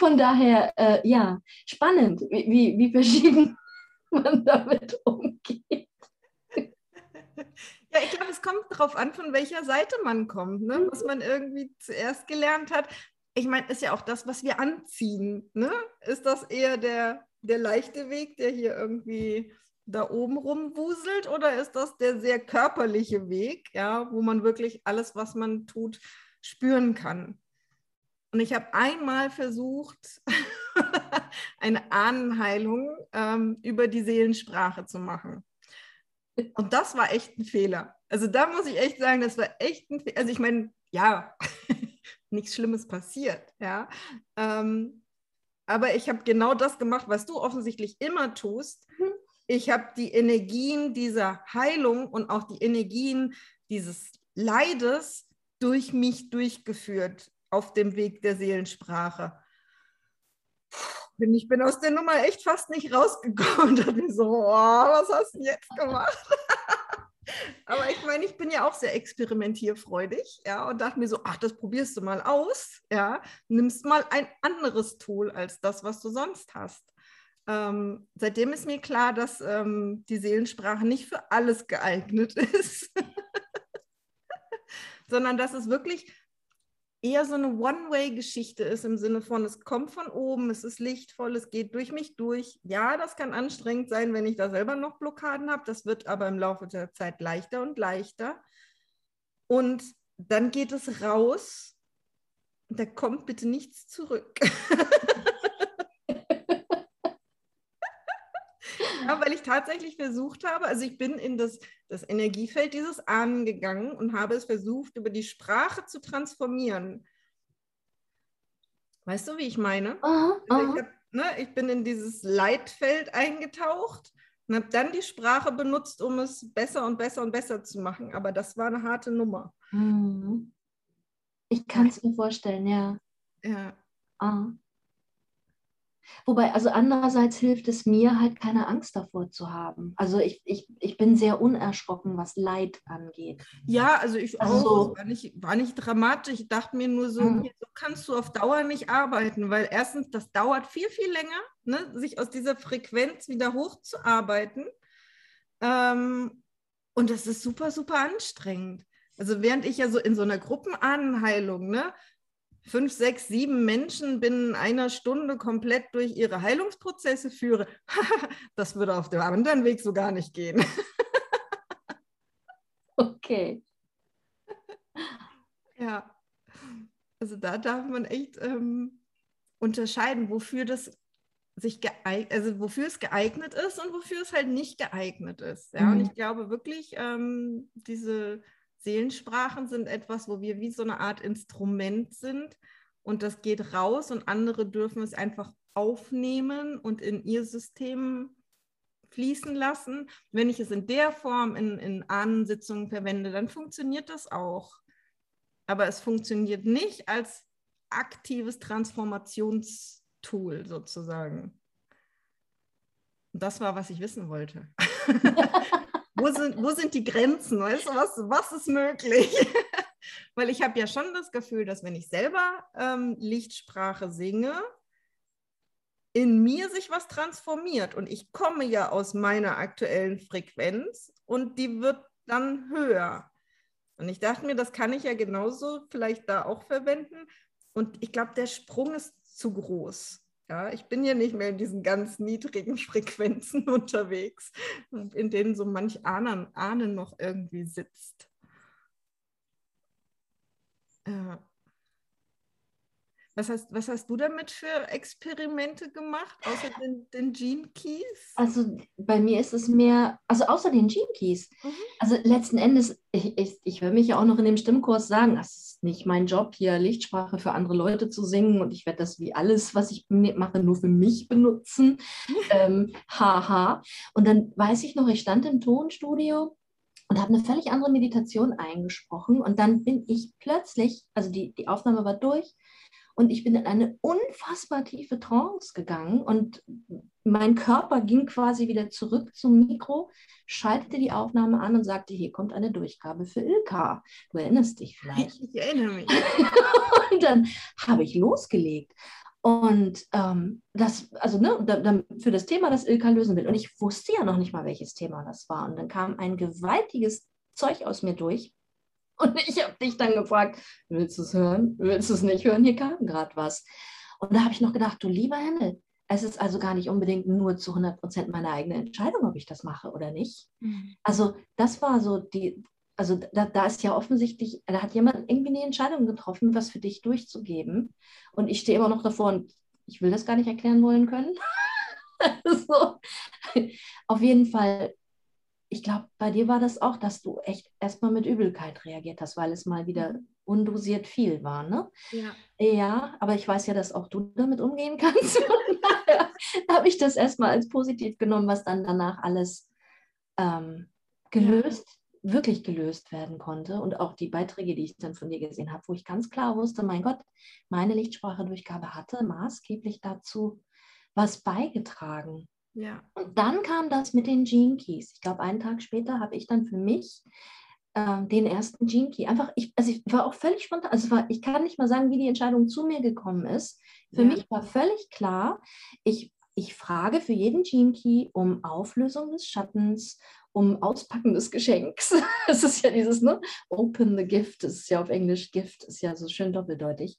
B: Von daher, äh, ja, spannend, wie, wie verschieden man damit umgeht.
A: Ja, ich glaube, es kommt darauf an, von welcher Seite man kommt, ne? was man irgendwie zuerst gelernt hat. Ich meine, ist ja auch das, was wir anziehen. Ne? Ist das eher der, der leichte Weg, der hier irgendwie da oben rumwuselt, oder ist das der sehr körperliche Weg, ja, wo man wirklich alles, was man tut, spüren kann? Und ich habe einmal versucht, eine Ahnenheilung ähm, über die Seelensprache zu machen. Und das war echt ein Fehler. Also da muss ich echt sagen, das war echt ein Fehler. Also ich meine, ja, nichts Schlimmes passiert, ja. Ähm, aber ich habe genau das gemacht, was du offensichtlich immer tust. Mhm. Ich habe die Energien dieser Heilung und auch die Energien dieses Leides durch mich durchgeführt auf dem Weg der Seelensprache ich bin aus der Nummer echt fast nicht rausgekommen. Da bin ich so, oh, was hast du jetzt gemacht? Aber ich meine, ich bin ja auch sehr experimentierfreudig, ja, und dachte mir so, ach, das probierst du mal aus, ja, nimmst mal ein anderes Tool als das, was du sonst hast. Ähm, seitdem ist mir klar, dass ähm, die Seelensprache nicht für alles geeignet ist, sondern dass es wirklich eher so eine One-Way-Geschichte ist im Sinne von, es kommt von oben, es ist lichtvoll, es geht durch mich durch. Ja, das kann anstrengend sein, wenn ich da selber noch Blockaden habe. Das wird aber im Laufe der Zeit leichter und leichter. Und dann geht es raus. Da kommt bitte nichts zurück. Ja, weil ich tatsächlich versucht habe, also ich bin in das, das Energiefeld dieses Ahnen gegangen und habe es versucht, über die Sprache zu transformieren. Weißt du, wie ich meine? Aha, also ich, hab, ne, ich bin in dieses Leitfeld eingetaucht und habe dann die Sprache benutzt, um es besser und besser und besser zu machen. Aber das war eine harte Nummer.
B: Mhm. Ich kann es mir vorstellen, ja.
A: Ja.
B: Ah. Wobei, also andererseits hilft es mir halt keine Angst davor zu haben. Also ich, ich, ich bin sehr unerschrocken, was Leid angeht.
A: Ja, also ich also auch. War, nicht, war nicht dramatisch. Ich dachte mir nur so, mhm. so kannst du auf Dauer nicht arbeiten, weil erstens, das dauert viel, viel länger, ne, sich aus dieser Frequenz wieder hochzuarbeiten. Ähm, und das ist super, super anstrengend. Also während ich ja so in so einer Gruppenanheilung, ne, fünf, sechs, sieben Menschen binnen einer Stunde komplett durch ihre Heilungsprozesse führe, das würde auf dem anderen Weg so gar nicht gehen.
B: okay.
A: Ja, also da darf man echt ähm, unterscheiden, wofür das sich geeignet, also wofür es geeignet ist und wofür es halt nicht geeignet ist. Ja, mhm. und ich glaube wirklich, ähm, diese Seelensprachen sind etwas, wo wir wie so eine Art Instrument sind und das geht raus und andere dürfen es einfach aufnehmen und in ihr System fließen lassen. Wenn ich es in der Form in, in Ahnensitzungen verwende, dann funktioniert das auch. Aber es funktioniert nicht als aktives Transformationstool sozusagen. Und das war, was ich wissen wollte. wo, sind, wo sind die Grenzen? Weißt du, was, was ist möglich? Weil ich habe ja schon das Gefühl, dass wenn ich selber ähm, Lichtsprache singe, in mir sich was transformiert. Und ich komme ja aus meiner aktuellen Frequenz und die wird dann höher. Und ich dachte mir, das kann ich ja genauso vielleicht da auch verwenden. Und ich glaube, der Sprung ist zu groß. Ja, ich bin ja nicht mehr in diesen ganz niedrigen Frequenzen unterwegs, in denen so manch Ahnen, noch irgendwie sitzt. Ja. Was hast, was hast du damit für Experimente gemacht, außer den, den Gene Keys?
B: Also bei mir ist es mehr, also außer den Gene Keys. Mhm. Also letzten Endes, ich, ich, ich will mich ja auch noch in dem Stimmkurs sagen, das ist nicht mein Job, hier Lichtsprache für andere Leute zu singen und ich werde das wie alles, was ich mache, nur für mich benutzen. ähm, haha. Und dann weiß ich noch, ich stand im Tonstudio und habe eine völlig andere Meditation eingesprochen und dann bin ich plötzlich, also die, die Aufnahme war durch und ich bin in eine unfassbar tiefe Trance gegangen und mein Körper ging quasi wieder zurück zum Mikro, schaltete die Aufnahme an und sagte, hier kommt eine Durchgabe für Ilka. Du erinnerst dich vielleicht.
A: Ich erinnere mich.
B: und dann habe ich losgelegt. Und ähm, das, also ne, da, da, für das Thema, das Ilka lösen will. Und ich wusste ja noch nicht mal, welches Thema das war. Und dann kam ein gewaltiges Zeug aus mir durch. Und ich habe dich dann gefragt, willst du es hören? Willst du es nicht hören? Hier kam gerade was. Und da habe ich noch gedacht, du lieber Himmel, es ist also gar nicht unbedingt nur zu 100 Prozent meine eigene Entscheidung, ob ich das mache oder nicht. Mhm. Also das war so die, also da, da, ist ja offensichtlich, da hat jemand irgendwie eine Entscheidung getroffen, was für dich durchzugeben. Und ich stehe immer noch davor und ich will das gar nicht erklären wollen können. so. Auf jeden Fall ich glaube, bei dir war das auch, dass du echt erstmal mit Übelkeit reagiert hast, weil es mal wieder mhm. undosiert viel war, ne?
A: Ja.
B: Ja, aber ich weiß ja, dass auch du damit umgehen kannst. da habe ich das erstmal als positiv genommen, was dann danach alles ähm, gelöst, ja. wirklich gelöst werden konnte. Und auch die Beiträge, die ich dann von dir gesehen habe, wo ich ganz klar wusste, mein Gott, meine Lichtsprachedurchgabe hatte maßgeblich dazu was beigetragen.
A: Ja.
B: Und dann kam das mit den Gene Keys. Ich glaube, einen Tag später habe ich dann für mich äh, den ersten Gene Key. Einfach, ich, also ich war auch völlig spontan. Also war, ich kann nicht mal sagen, wie die Entscheidung zu mir gekommen ist. Für ja. mich war völlig klar, ich, ich frage für jeden Gene Key um Auflösung des Schattens, um Auspacken des Geschenks. Es ist ja dieses, ne? Open the Gift, das ist ja auf Englisch Gift, ist ja so schön doppeldeutig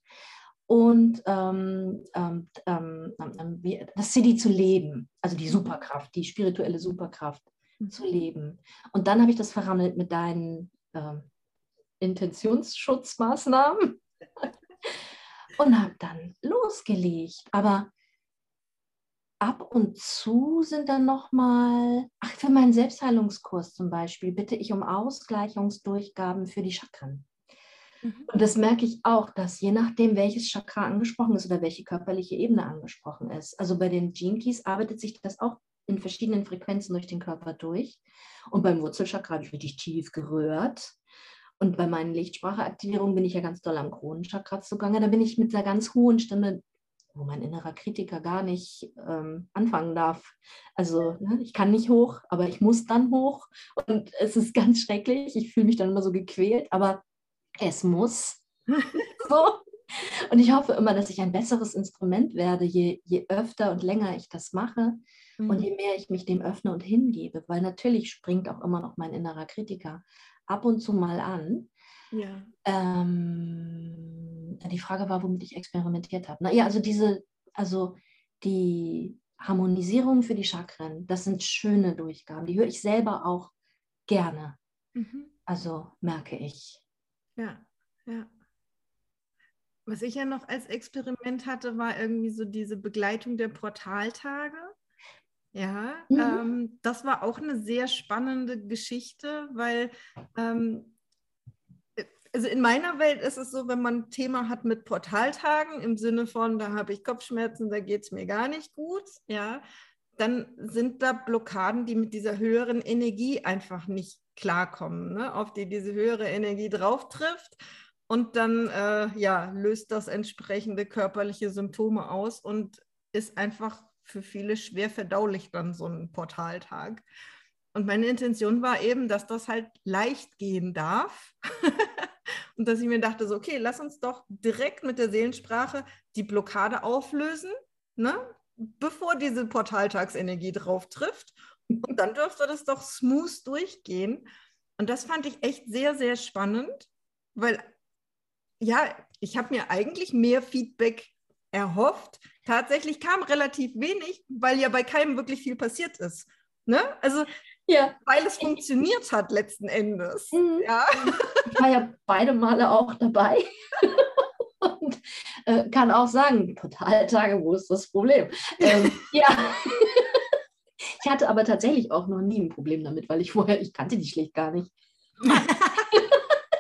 B: und ähm, ähm, ähm, ähm das City zu leben, also die Superkraft, die spirituelle Superkraft mhm. zu leben. Und dann habe ich das verrammelt mit deinen ähm, Intentionsschutzmaßnahmen und habe dann losgelegt. Aber ab und zu sind dann nochmal, ach, für meinen Selbstheilungskurs zum Beispiel, bitte ich um Ausgleichungsdurchgaben für die Chakren. Mhm. Und das merke ich auch, dass je nachdem, welches Chakra angesprochen ist oder welche körperliche Ebene angesprochen ist. Also bei den Gene arbeitet sich das auch in verschiedenen Frequenzen durch den Körper durch. Und beim Wurzelchakra habe ich richtig tief gerührt. Und bei meinen Lichtspracheaktivierungen bin ich ja ganz doll am Kronenchakra zugange. Da bin ich mit einer ganz hohen Stimme, wo mein innerer Kritiker gar nicht ähm, anfangen darf. Also ne, ich kann nicht hoch, aber ich muss dann hoch. Und es ist ganz schrecklich. Ich fühle mich dann immer so gequält. Aber es muss. so. Und ich hoffe immer, dass ich ein besseres Instrument werde, je, je öfter und länger ich das mache mhm. und je mehr ich mich dem öffne und hingebe, weil natürlich springt auch immer noch mein innerer Kritiker ab und zu mal an.
A: Ja.
B: Ähm, die Frage war, womit ich experimentiert habe. Na ja, also diese, also die Harmonisierung für die Chakren, das sind schöne Durchgaben. Die höre ich selber auch gerne. Mhm. Also merke ich.
A: Ja, ja. Was ich ja noch als Experiment hatte, war irgendwie so diese Begleitung der Portaltage. Ja, mhm. ähm, das war auch eine sehr spannende Geschichte, weil ähm, also in meiner Welt ist es so, wenn man ein Thema hat mit Portaltagen im Sinne von, da habe ich Kopfschmerzen, da geht es mir gar nicht gut, ja, dann sind da Blockaden, die mit dieser höheren Energie einfach nicht klarkommen, ne? auf die diese höhere Energie drauf trifft. Und dann äh, ja, löst das entsprechende körperliche Symptome aus und ist einfach für viele schwer verdaulich dann so ein Portaltag. Und meine Intention war eben, dass das halt leicht gehen darf. und dass ich mir dachte, so, okay, lass uns doch direkt mit der Seelensprache die Blockade auflösen, ne? Bevor diese Portaltagsenergie drauf trifft. Und dann dürfte das doch smooth durchgehen. Und das fand ich echt sehr, sehr spannend, weil ja, ich habe mir eigentlich mehr Feedback erhofft. Tatsächlich kam relativ wenig, weil ja bei keinem wirklich viel passiert ist. Ne? Also, ja. weil es funktioniert hat letzten Endes. Mhm. Ja.
B: Ich war ja beide Male auch dabei. Äh, kann auch sagen, Portaltage, wo ist das Problem? Ähm, ja. ich hatte aber tatsächlich auch noch nie ein Problem damit, weil ich vorher, ich kannte die schlicht gar nicht.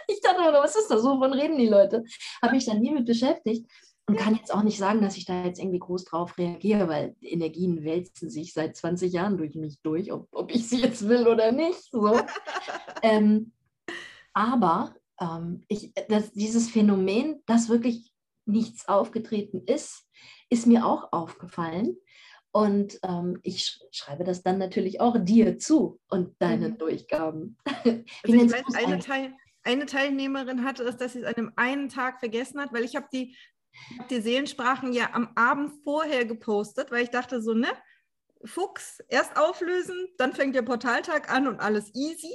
B: ich dachte, was ist das? Wovon reden die Leute? Habe mich dann nie mit beschäftigt und kann jetzt auch nicht sagen, dass ich da jetzt irgendwie groß drauf reagiere, weil Energien wälzen sich seit 20 Jahren durch mich durch, ob, ob ich sie jetzt will oder nicht. So. ähm, aber ähm, ich, das, dieses Phänomen, dass wirklich nichts aufgetreten ist, ist mir auch aufgefallen. Und ähm, ich sch schreibe das dann natürlich auch dir zu und deinen mhm. Durchgaben.
A: also ich weiß, eine, Teil, eine, Teilnehmerin hatte es, dass sie es an einem einen Tag vergessen hat, weil ich habe die, hab die Seelensprachen ja am Abend vorher gepostet, weil ich dachte so, ne, Fuchs, erst auflösen, dann fängt der Portaltag an und alles easy.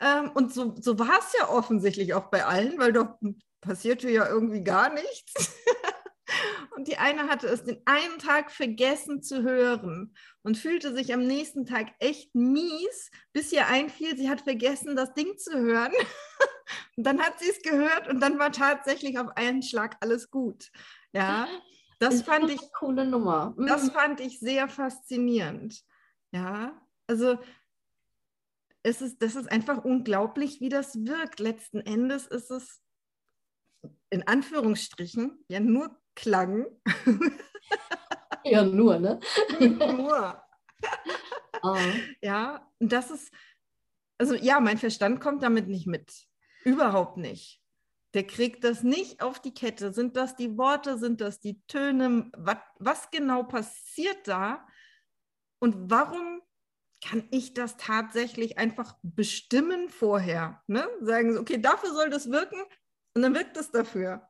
A: Ähm, und so, so war es ja offensichtlich auch bei allen, weil doch passierte ja irgendwie gar nichts. und die eine hatte es den einen Tag vergessen zu hören und fühlte sich am nächsten Tag echt mies, bis ihr einfiel, sie hat vergessen, das Ding zu hören. und dann hat sie es gehört und dann war tatsächlich auf einen Schlag alles gut. Ja, das fand ich
B: coole Nummer.
A: Das mhm. fand ich sehr faszinierend. Ja, also es ist, das ist einfach unglaublich, wie das wirkt. Letzten Endes ist es in Anführungsstrichen ja nur Klang.
B: ja, nur, ne?
A: nur. Oh. Ja, und das ist, also ja, mein Verstand kommt damit nicht mit. Überhaupt nicht. Der kriegt das nicht auf die Kette. Sind das die Worte? Sind das die Töne? Was, was genau passiert da? Und warum kann ich das tatsächlich einfach bestimmen vorher? Ne? Sagen sie, okay, dafür soll das wirken und dann wirkt es dafür.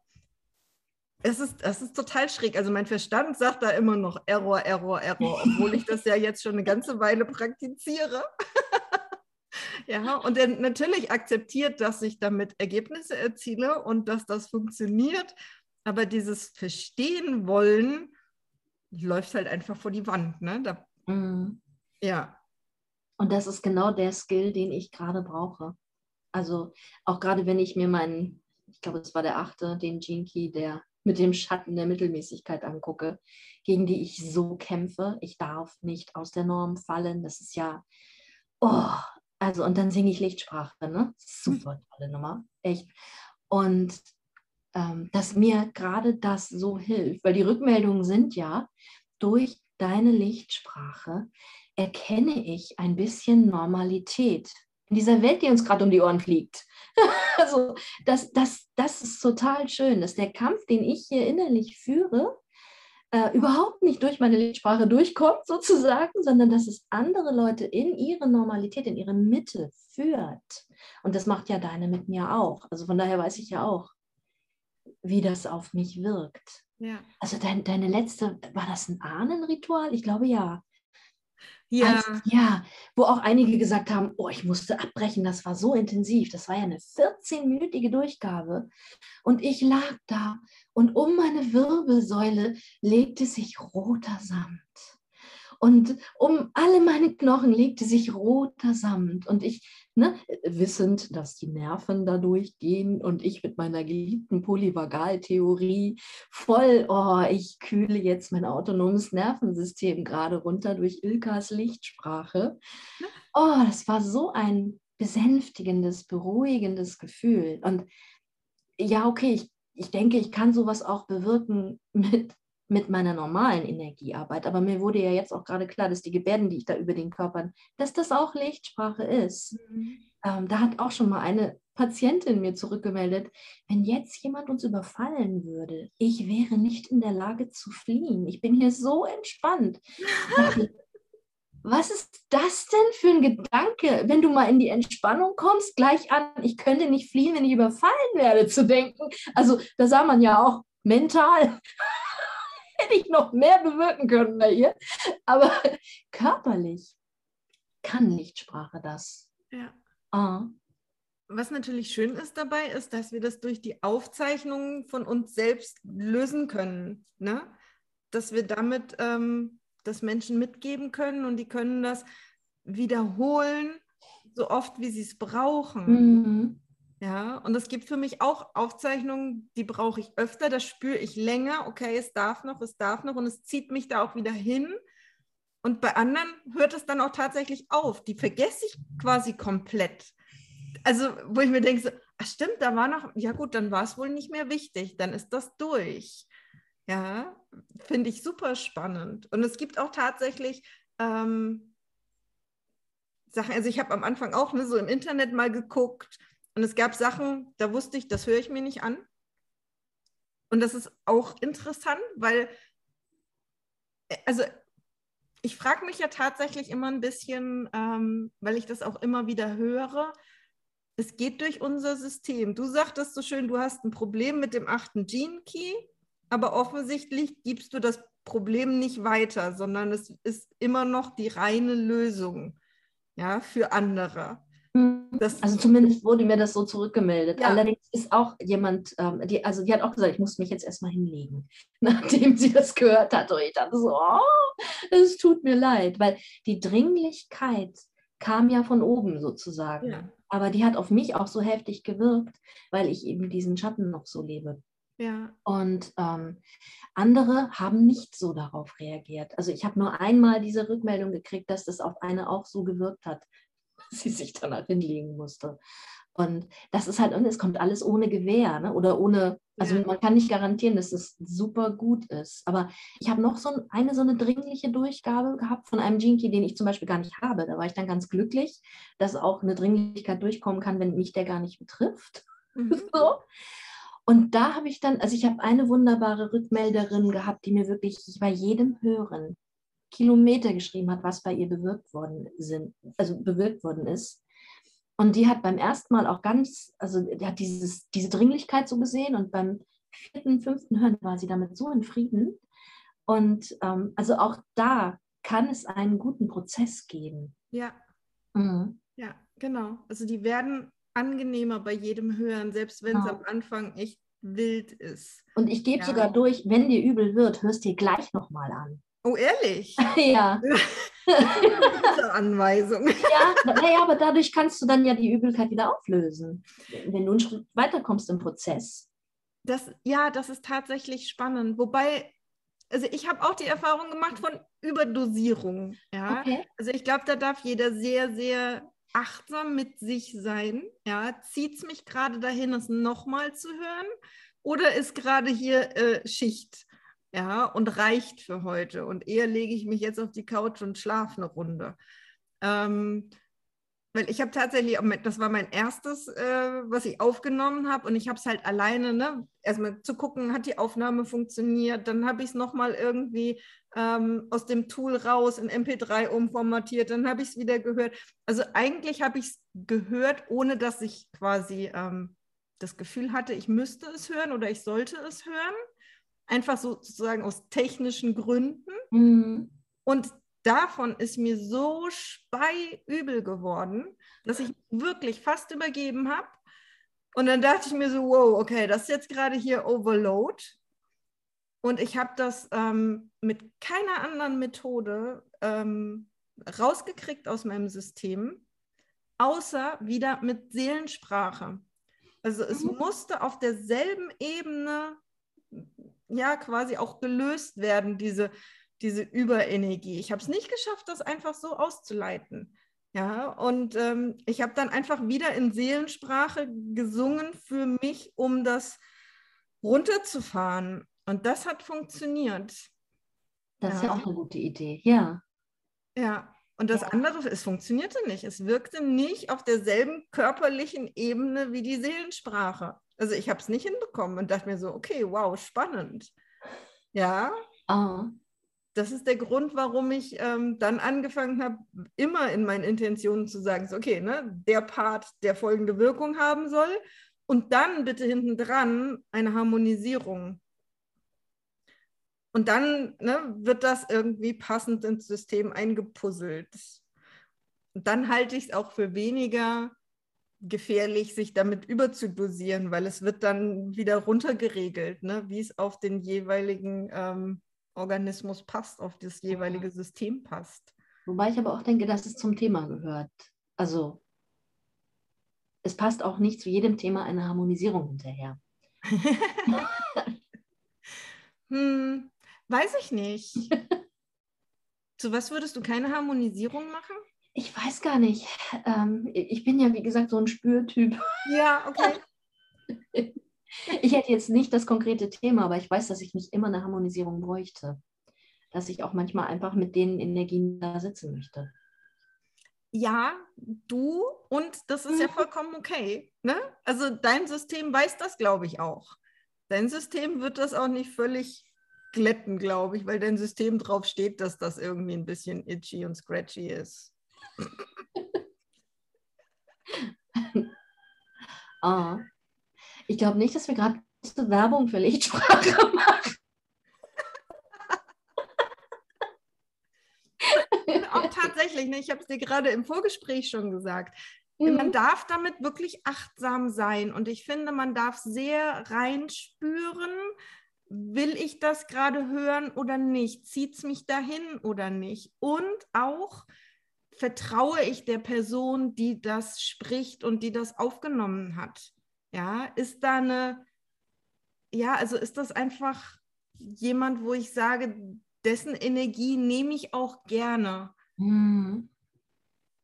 A: Es ist, das ist total schräg. Also mein Verstand sagt da immer noch Error, Error, Error, obwohl ich das ja jetzt schon eine ganze Weile praktiziere. ja, und er natürlich akzeptiert, dass ich damit Ergebnisse erziele und dass das funktioniert. Aber dieses Verstehen wollen läuft halt einfach vor die Wand. Ne? Da, mm. Ja.
B: Und das ist genau der Skill, den ich gerade brauche. Also auch gerade wenn ich mir meinen, ich glaube, es war der achte, den Jinky, der mit dem Schatten der Mittelmäßigkeit angucke, gegen die ich so kämpfe. Ich darf nicht aus der Norm fallen. Das ist ja, oh, also und dann singe ich Lichtsprache, ne? Super tolle Nummer, echt. Und ähm, dass mir gerade das so hilft, weil die Rückmeldungen sind ja durch deine Lichtsprache erkenne ich ein bisschen Normalität in dieser Welt, die uns gerade um die Ohren fliegt. also das, das, das ist total schön, dass der Kampf, den ich hier innerlich führe, äh, überhaupt nicht durch meine Lichtsprache durchkommt, sozusagen, sondern dass es andere Leute in ihre Normalität, in ihre Mitte führt. Und das macht ja deine mit mir auch. Also von daher weiß ich ja auch, wie das auf mich wirkt.
A: Ja.
B: Also dein, deine letzte, war das ein Ahnenritual? Ich glaube ja.
A: Ja.
B: Als, ja, wo auch einige gesagt haben, oh, ich musste abbrechen, das war so intensiv. Das war ja eine 14-minütige Durchgabe. Und ich lag da und um meine Wirbelsäule legte sich roter Samt. Und um alle meine Knochen legte sich roter Samt. Und ich, ne, wissend, dass die Nerven da durchgehen und ich mit meiner geliebten Polyvagaltheorie voll, oh, ich kühle jetzt mein autonomes Nervensystem gerade runter durch Ilkas Lichtsprache. Oh, das war so ein besänftigendes, beruhigendes Gefühl. Und ja, okay, ich, ich denke, ich kann sowas auch bewirken mit mit meiner normalen Energiearbeit. Aber mir wurde ja jetzt auch gerade klar, dass die Gebärden, die ich da über den Körpern, dass das auch Lichtsprache ist. Mhm. Ähm, da hat auch schon mal eine Patientin mir zurückgemeldet, wenn jetzt jemand uns überfallen würde, ich wäre nicht in der Lage zu fliehen. Ich bin hier so entspannt. Was ist das denn für ein Gedanke, wenn du mal in die Entspannung kommst, gleich an, ich könnte nicht fliehen, wenn ich überfallen werde, zu denken? Also da sah man ja auch mental hätte ich noch mehr bewirken können bei ihr. Aber körperlich kann Lichtsprache das.
A: Ja. Ah. Was natürlich schön ist dabei, ist, dass wir das durch die Aufzeichnungen von uns selbst lösen können. Ne? Dass wir damit ähm, das Menschen mitgeben können und die können das wiederholen, so oft wie sie es brauchen. Mhm. Ja, und es gibt für mich auch Aufzeichnungen, die brauche ich öfter, da spüre ich länger, okay, es darf noch, es darf noch und es zieht mich da auch wieder hin. Und bei anderen hört es dann auch tatsächlich auf. Die vergesse ich quasi komplett. Also, wo ich mir denke, so, ach stimmt, da war noch, ja gut, dann war es wohl nicht mehr wichtig, dann ist das durch. Ja, finde ich super spannend. Und es gibt auch tatsächlich ähm, Sachen, also ich habe am Anfang auch ne, so im Internet mal geguckt und es gab Sachen, da wusste ich, das höre ich mir nicht an. Und das ist auch interessant, weil, äh, also ich frage mich ja tatsächlich immer ein bisschen, ähm, weil ich das auch immer wieder höre, es geht durch unser System. Du sagtest so schön, du hast ein Problem mit dem achten Gene Key, aber offensichtlich gibst du das Problem nicht weiter, sondern es ist immer noch die reine Lösung ja, für andere.
B: Mhm. Das also zumindest wurde mir das so zurückgemeldet. Ja. Allerdings ist auch jemand, ähm, die, also die hat auch gesagt, ich muss mich jetzt erstmal hinlegen, nachdem sie das gehört hat. Und ich dachte so, oh, es tut mir leid, weil die Dringlichkeit kam ja von oben sozusagen. Ja. Aber die hat auf mich auch so heftig gewirkt, weil ich eben diesen Schatten noch so lebe.
A: Ja.
B: Und ähm, andere haben nicht so darauf reagiert. Also ich habe nur einmal diese Rückmeldung gekriegt, dass das auf eine auch so gewirkt hat, sie sich danach hinlegen musste. Und das ist halt, und es kommt alles ohne Gewehr, ne? oder ohne, also ja. man kann nicht garantieren, dass es super gut ist. Aber ich habe noch so eine so eine dringliche Durchgabe gehabt von einem Jinky, den ich zum Beispiel gar nicht habe. Da war ich dann ganz glücklich, dass auch eine Dringlichkeit durchkommen kann, wenn mich der gar nicht betrifft. Mhm. So. Und da habe ich dann, also ich habe eine wunderbare Rückmelderin gehabt, die mir wirklich bei jedem Hören Kilometer geschrieben hat, was bei ihr bewirkt worden sind, also bewirkt worden ist. Und die hat beim ersten Mal auch ganz, also die hat dieses, diese Dringlichkeit so gesehen und beim vierten, fünften Hören war sie damit so in Frieden. Und ähm, also auch da kann es einen guten Prozess geben.
A: Ja. Mhm. Ja, genau. Also die werden angenehmer bei jedem Hören, selbst wenn es genau. am Anfang echt wild ist.
B: Und ich gebe ja. sogar durch, wenn dir übel wird, hörst dir gleich nochmal an.
A: Oh, ehrlich?
B: ja.
A: Diese Anweisung.
B: ja, naja, aber dadurch kannst du dann ja die Übelkeit wieder auflösen, wenn du einen Schritt weiterkommst im Prozess.
A: Das, ja, das ist tatsächlich spannend. Wobei, also ich habe auch die Erfahrung gemacht von Überdosierung. Ja? Okay. Also ich glaube, da darf jeder sehr, sehr achtsam mit sich sein. Ja? Zieht es mich gerade dahin, es nochmal zu hören? Oder ist gerade hier äh, Schicht? Ja, und reicht für heute. Und eher lege ich mich jetzt auf die Couch und schlafe eine Runde. Ähm, weil ich habe tatsächlich, das war mein erstes, äh, was ich aufgenommen habe und ich habe es halt alleine, ne, erstmal zu gucken, hat die Aufnahme funktioniert, dann habe ich es nochmal irgendwie ähm, aus dem Tool raus in MP3 umformatiert, dann habe ich es wieder gehört. Also eigentlich habe ich es gehört, ohne dass ich quasi ähm, das Gefühl hatte, ich müsste es hören oder ich sollte es hören einfach sozusagen aus technischen Gründen. Mhm. Und davon ist mir so speiübel geworden, dass ich wirklich fast übergeben habe. Und dann dachte ich mir so, wow, okay, das ist jetzt gerade hier Overload. Und ich habe das ähm, mit keiner anderen Methode ähm, rausgekriegt aus meinem System, außer wieder mit Seelensprache. Also es mhm. musste auf derselben Ebene ja quasi auch gelöst werden, diese, diese Überenergie. Ich habe es nicht geschafft, das einfach so auszuleiten. Ja, und ähm, ich habe dann einfach wieder in Seelensprache gesungen für mich, um das runterzufahren. Und das hat funktioniert.
B: Das ja. ist ja auch eine gute Idee, ja.
A: Ja, und das ja. andere, es funktionierte nicht. Es wirkte nicht auf derselben körperlichen Ebene wie die Seelensprache. Also ich habe es nicht hinbekommen und dachte mir so, okay, wow, spannend. Ja.
B: Oh.
A: Das ist der Grund, warum ich ähm, dann angefangen habe, immer in meinen Intentionen zu sagen, so, okay, ne, der Part, der folgende Wirkung haben soll und dann bitte hinten dran eine Harmonisierung. Und dann ne, wird das irgendwie passend ins System eingepuzzelt. Und dann halte ich es auch für weniger gefährlich, sich damit überzudosieren, weil es wird dann wieder runtergeregelt, ne? wie es auf den jeweiligen ähm, Organismus passt, auf das jeweilige System passt.
B: Wobei ich aber auch denke, dass es zum Thema gehört. Also es passt auch nicht zu jedem Thema eine Harmonisierung hinterher.
A: hm, weiß ich nicht. zu was würdest du keine Harmonisierung machen?
B: Ich weiß gar nicht. Ähm, ich bin ja, wie gesagt, so ein Spürtyp.
A: Ja, okay.
B: ich hätte jetzt nicht das konkrete Thema, aber ich weiß, dass ich nicht immer eine Harmonisierung bräuchte. Dass ich auch manchmal einfach mit den Energien da sitzen möchte
A: ja, du und das ist ja mhm. vollkommen okay. Ne? Also dein System weiß das, glaube ich, auch. Dein System wird das auch nicht völlig glätten, glaube ich, weil dein System drauf steht, dass das irgendwie ein bisschen itchy und scratchy ist.
B: ah. Ich glaube nicht, dass wir gerade Werbung für Lichtsprache machen.
A: auch tatsächlich, ne, ich habe es dir gerade im Vorgespräch schon gesagt. Mhm. Man darf damit wirklich achtsam sein und ich finde, man darf sehr reinspüren, will ich das gerade hören oder nicht? Zieht es mich dahin oder nicht? Und auch vertraue ich der Person, die das spricht und die das aufgenommen hat? Ja, ist da eine, ja, also ist das einfach jemand, wo ich sage, dessen Energie nehme ich auch gerne. Mhm.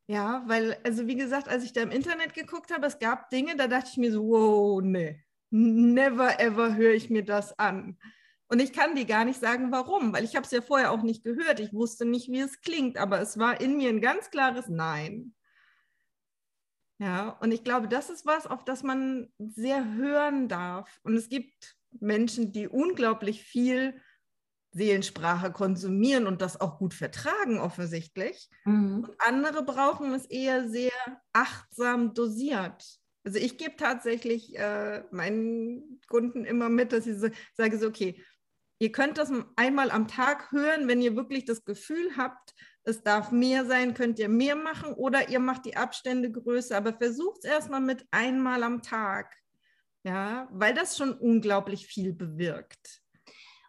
A: Ja, weil, also wie gesagt, als ich da im Internet geguckt habe, es gab Dinge, da dachte ich mir so, wow, nee, never ever höre ich mir das an. Und ich kann dir gar nicht sagen, warum, weil ich habe es ja vorher auch nicht gehört. Ich wusste nicht, wie es klingt, aber es war in mir ein ganz klares Nein. Ja, und ich glaube, das ist was, auf das man sehr hören darf. Und es gibt Menschen, die unglaublich viel Seelensprache konsumieren und das auch gut vertragen, offensichtlich. Mhm. Und andere brauchen es eher sehr achtsam dosiert. Also ich gebe tatsächlich äh, meinen Kunden immer mit, dass ich so, sage so, okay, ihr könnt das einmal am Tag hören, wenn ihr wirklich das Gefühl habt, es darf mehr sein, könnt ihr mehr machen oder ihr macht die Abstände größer, aber versucht es erstmal mit einmal am Tag. Ja, weil das schon unglaublich viel bewirkt.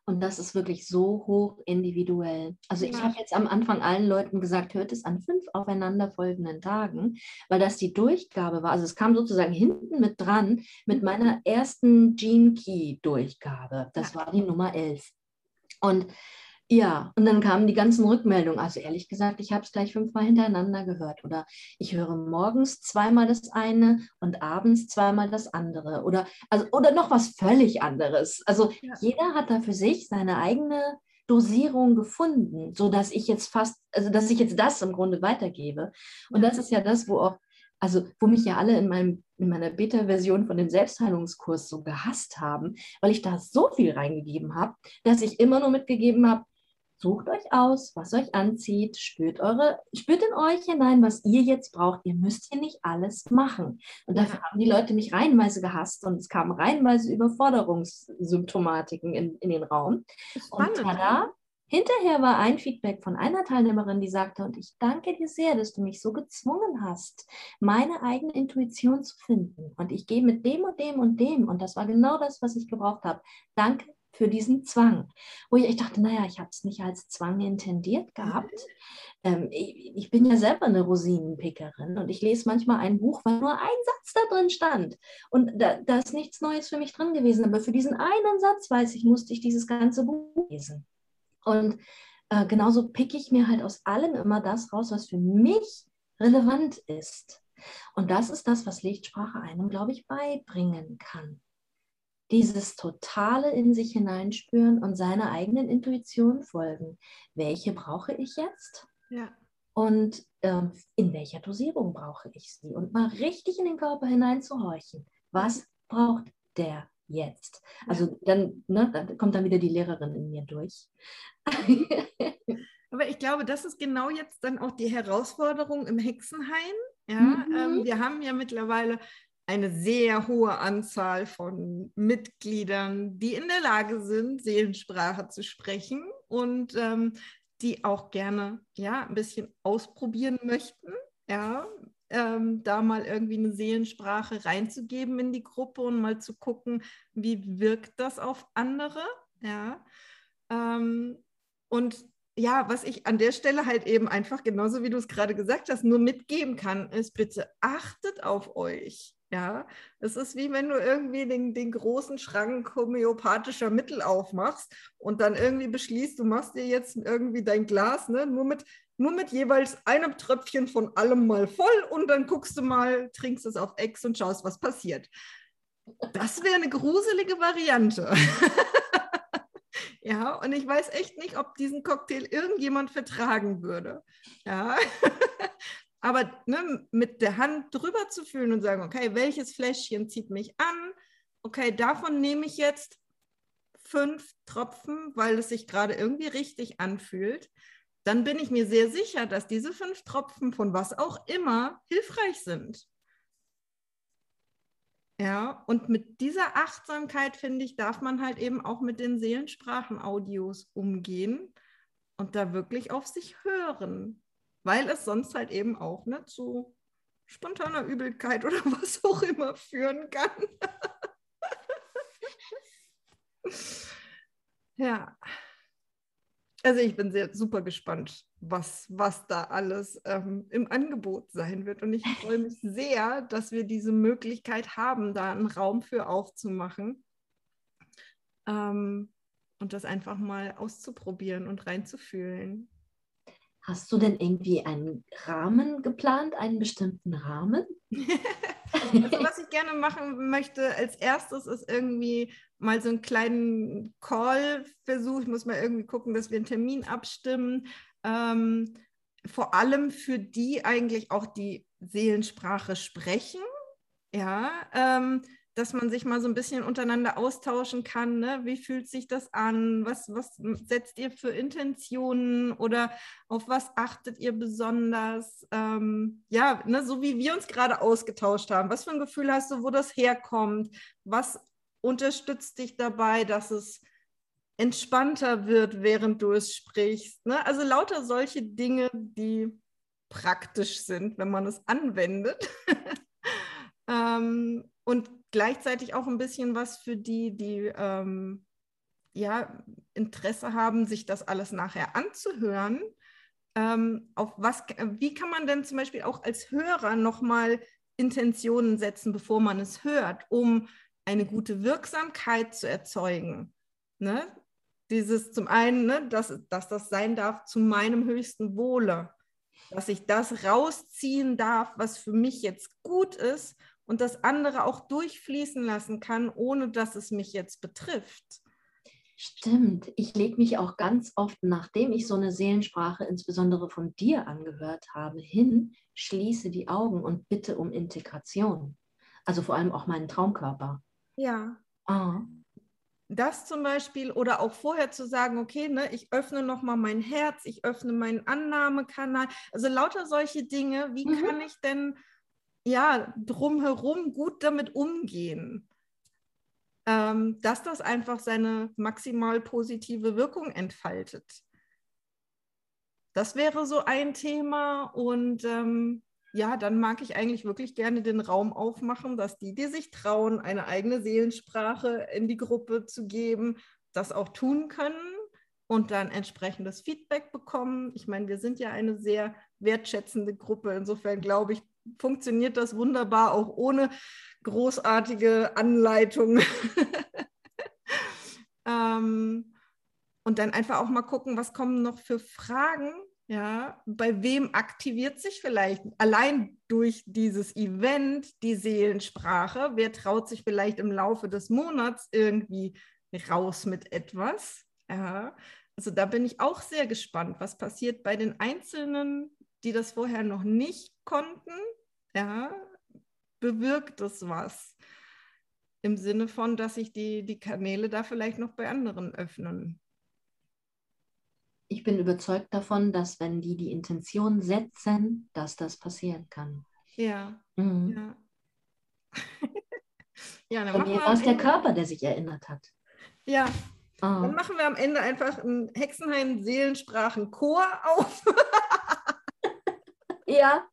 B: Und das ist wirklich so hoch individuell. Also ja. ich habe jetzt am Anfang allen Leuten gesagt, hört es an fünf aufeinanderfolgenden Tagen, weil das die Durchgabe war. Also es kam sozusagen hinten mit dran mit meiner ersten Gene Key Durchgabe. Das ja. war die Nummer 11. Und ja, und dann kamen die ganzen Rückmeldungen. Also ehrlich gesagt, ich habe es gleich fünfmal hintereinander gehört. Oder ich höre morgens zweimal das eine und abends zweimal das andere. Oder, also, oder noch was völlig anderes. Also ja. jeder hat da für sich seine eigene Dosierung gefunden, sodass ich jetzt fast, also dass ich jetzt das im Grunde weitergebe. Und das ist ja das, wo auch, also wo mich ja alle in meinem in meiner Beta-Version von dem Selbstheilungskurs so gehasst haben, weil ich da so viel reingegeben habe, dass ich immer nur mitgegeben habe, Sucht euch aus, was euch anzieht, spürt, eure, spürt in euch hinein, was ihr jetzt braucht. Ihr müsst hier nicht alles machen. Und dafür haben die Leute mich reihenweise gehasst und es kamen reihenweise Überforderungssymptomatiken in, in den Raum. Und tada, hinterher war ein Feedback von einer Teilnehmerin, die sagte, und ich danke dir sehr, dass du mich so gezwungen hast, meine eigene Intuition zu finden. Und ich gehe mit dem und dem und dem. Und das war genau das, was ich gebraucht habe. Danke für diesen Zwang. Wo ich, dachte, naja, ich habe es nicht als Zwang intendiert gehabt. Ähm, ich, ich, bin ja selber eine Rosinenpickerin und ich lese manchmal ein Buch, weil nur ein Satz da drin stand. Und da, da ist nichts Neues für mich drin gewesen. Aber für diesen einen Satz, weiß ich, musste ich dieses ganze Buch lesen. Und äh, genauso picke ich mir halt aus allem immer das raus, was für mich relevant ist. Und das ist das, was Lichtsprache einem, glaube ich, beibringen kann dieses totale in sich hineinspüren und seiner eigenen Intuition folgen. Welche brauche ich jetzt? Ja. Und ähm, in welcher Dosierung brauche ich sie? Und mal richtig in den Körper hineinzuhorchen. Was braucht der jetzt? Also dann, ne, dann kommt dann wieder die Lehrerin in mir durch.
A: Aber ich glaube, das ist genau jetzt dann auch die Herausforderung im Hexenhain. Ja, mhm. ähm, wir haben ja mittlerweile eine sehr hohe Anzahl von Mitgliedern, die in der Lage sind, Seelensprache zu sprechen und ähm, die auch gerne ja, ein bisschen ausprobieren möchten, ja, ähm, da mal irgendwie eine Seelensprache reinzugeben in die Gruppe und mal zu gucken, wie wirkt das auf andere. Ja. Ähm, und ja, was ich an der Stelle halt eben einfach, genauso wie du es gerade gesagt hast, nur mitgeben kann, ist bitte achtet auf euch. Ja, es ist wie wenn du irgendwie den, den großen Schrank homöopathischer Mittel aufmachst und dann irgendwie beschließt, du machst dir jetzt irgendwie dein Glas, ne, nur mit, nur mit jeweils einem Tröpfchen von allem mal voll und dann guckst du mal, trinkst es auf Ex und schaust, was passiert. Das wäre eine gruselige Variante. ja, und ich weiß echt nicht, ob diesen Cocktail irgendjemand vertragen würde. Ja. Aber ne, mit der Hand drüber zu fühlen und sagen, okay, welches Fläschchen zieht mich an? Okay, davon nehme ich jetzt fünf Tropfen, weil es sich gerade irgendwie richtig anfühlt. Dann bin ich mir sehr sicher, dass diese fünf Tropfen von was auch immer hilfreich sind. Ja, und mit dieser Achtsamkeit, finde ich, darf man halt eben auch mit den Seelensprachen-Audios umgehen und da wirklich auf sich hören weil es sonst halt eben auch ne, zu spontaner Übelkeit oder was auch immer führen kann. ja. Also ich bin sehr super gespannt, was, was da alles ähm, im Angebot sein wird. Und ich freue mich sehr, dass wir diese Möglichkeit haben, da einen Raum für aufzumachen. Ähm, und das einfach mal auszuprobieren und reinzufühlen.
B: Hast du denn irgendwie einen Rahmen geplant, einen bestimmten Rahmen?
A: also was ich gerne machen möchte als erstes ist irgendwie mal so einen kleinen Call-Versuch. Ich muss mal irgendwie gucken, dass wir einen Termin abstimmen. Ähm, vor allem für die eigentlich auch die Seelensprache sprechen. Ja, ähm, dass man sich mal so ein bisschen untereinander austauschen kann. Ne? Wie fühlt sich das an? Was, was setzt ihr für Intentionen oder auf was achtet ihr besonders? Ähm, ja, ne, so wie wir uns gerade ausgetauscht haben. Was für ein Gefühl hast du, wo das herkommt? Was unterstützt dich dabei, dass es entspannter wird, während du es sprichst? Ne? Also lauter solche Dinge, die praktisch sind, wenn man es anwendet. ähm, und gleichzeitig auch ein bisschen was für die, die ähm, ja, Interesse haben, sich das alles nachher anzuhören. Ähm, auf was, wie kann man denn zum Beispiel auch als Hörer nochmal Intentionen setzen, bevor man es hört, um eine gute Wirksamkeit zu erzeugen? Ne? Dieses zum einen, ne, dass, dass das sein darf zu meinem höchsten Wohle, dass ich das rausziehen darf, was für mich jetzt gut ist und das andere auch durchfließen lassen kann, ohne dass es mich jetzt betrifft.
B: Stimmt. Ich lege mich auch ganz oft, nachdem ich so eine Seelensprache insbesondere von dir angehört habe, hin, schließe die Augen und bitte um Integration. Also vor allem auch meinen Traumkörper.
A: Ja. Ah. Das zum Beispiel oder auch vorher zu sagen, okay, ne, ich öffne nochmal mein Herz, ich öffne meinen Annahmekanal. Also lauter solche Dinge. Wie mhm. kann ich denn ja, drumherum gut damit umgehen, ähm, dass das einfach seine maximal positive Wirkung entfaltet. Das wäre so ein Thema und ähm, ja, dann mag ich eigentlich wirklich gerne den Raum aufmachen, dass die, die sich trauen, eine eigene Seelensprache in die Gruppe zu geben, das auch tun können und dann entsprechendes Feedback bekommen. Ich meine, wir sind ja eine sehr wertschätzende Gruppe. Insofern glaube ich, funktioniert das wunderbar, auch ohne großartige Anleitung. ähm, und dann einfach auch mal gucken, was kommen noch für Fragen. Ja, bei wem aktiviert sich vielleicht allein durch dieses Event die Seelensprache? Wer traut sich vielleicht im Laufe des Monats irgendwie raus mit etwas? Ja, also da bin ich auch sehr gespannt, was passiert bei den Einzelnen, die das vorher noch nicht konnten ja, bewirkt es was. Im Sinne von, dass sich die, die Kanäle da vielleicht noch bei anderen öffnen.
B: Ich bin überzeugt davon, dass wenn die die Intention setzen, dass das passieren kann.
A: Ja. Mhm. ja.
B: ja dann Bei mir es der Körper, der sich erinnert hat.
A: Ja. Oh. Dann machen wir am Ende einfach einen Hexenheim-Seelensprachen-Chor auf.
B: ja.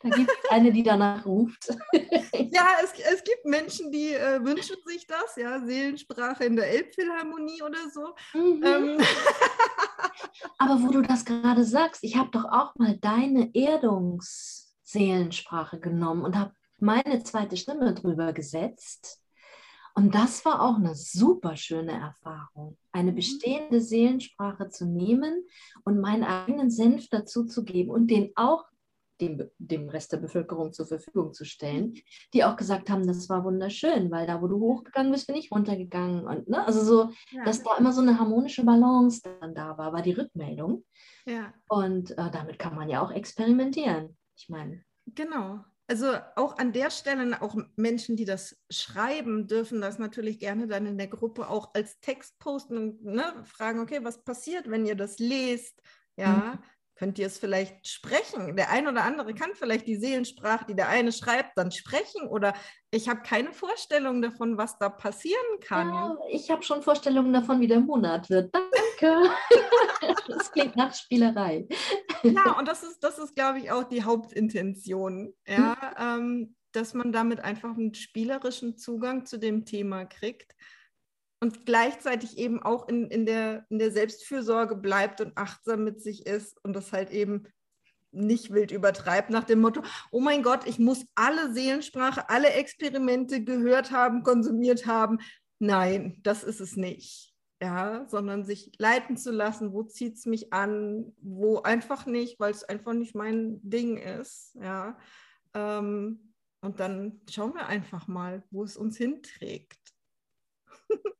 B: Da gibt es eine, die danach ruft.
A: ja, es, es gibt Menschen, die äh, wünschen sich das, ja, Seelensprache in der Elbphilharmonie oder so. Mhm. Ähm,
B: Aber wo du das gerade sagst, ich habe doch auch mal deine Erdungsseelensprache genommen und habe meine zweite Stimme drüber gesetzt. Und das war auch eine super schöne Erfahrung, eine mhm. bestehende Seelensprache zu nehmen und meinen eigenen Senf dazu zu geben und den auch dem, dem Rest der Bevölkerung zur Verfügung zu stellen, die auch gesagt haben, das war wunderschön, weil da, wo du hochgegangen bist, bin ich runtergegangen. Und ne, also so, ja. dass da immer so eine harmonische Balance dann da war, war die Rückmeldung. Ja. Und äh, damit kann man ja auch experimentieren. Ich meine.
A: Genau. Also auch an der Stelle, auch Menschen, die das schreiben, dürfen das natürlich gerne dann in der Gruppe auch als Text posten und ne, fragen, okay, was passiert, wenn ihr das lest? Ja, mhm. Könnt ihr es vielleicht sprechen? Der eine oder andere kann vielleicht die Seelensprache, die der eine schreibt, dann sprechen. Oder ich habe keine Vorstellung davon, was da passieren kann. Ja,
B: ich habe schon Vorstellungen davon, wie der Monat wird. Danke. das klingt nach Spielerei.
A: Ja, und das ist, das ist, glaube ich, auch die Hauptintention. Ja, mhm. ähm, dass man damit einfach einen spielerischen Zugang zu dem Thema kriegt und gleichzeitig eben auch in, in, der, in der Selbstfürsorge bleibt und achtsam mit sich ist und das halt eben nicht wild übertreibt nach dem Motto, oh mein Gott, ich muss alle Seelensprache, alle Experimente gehört haben, konsumiert haben. Nein, das ist es nicht. Ja, sondern sich leiten zu lassen, wo zieht es mich an, wo einfach nicht, weil es einfach nicht mein Ding ist. Ja. Ähm, und dann schauen wir einfach mal, wo es uns hinträgt.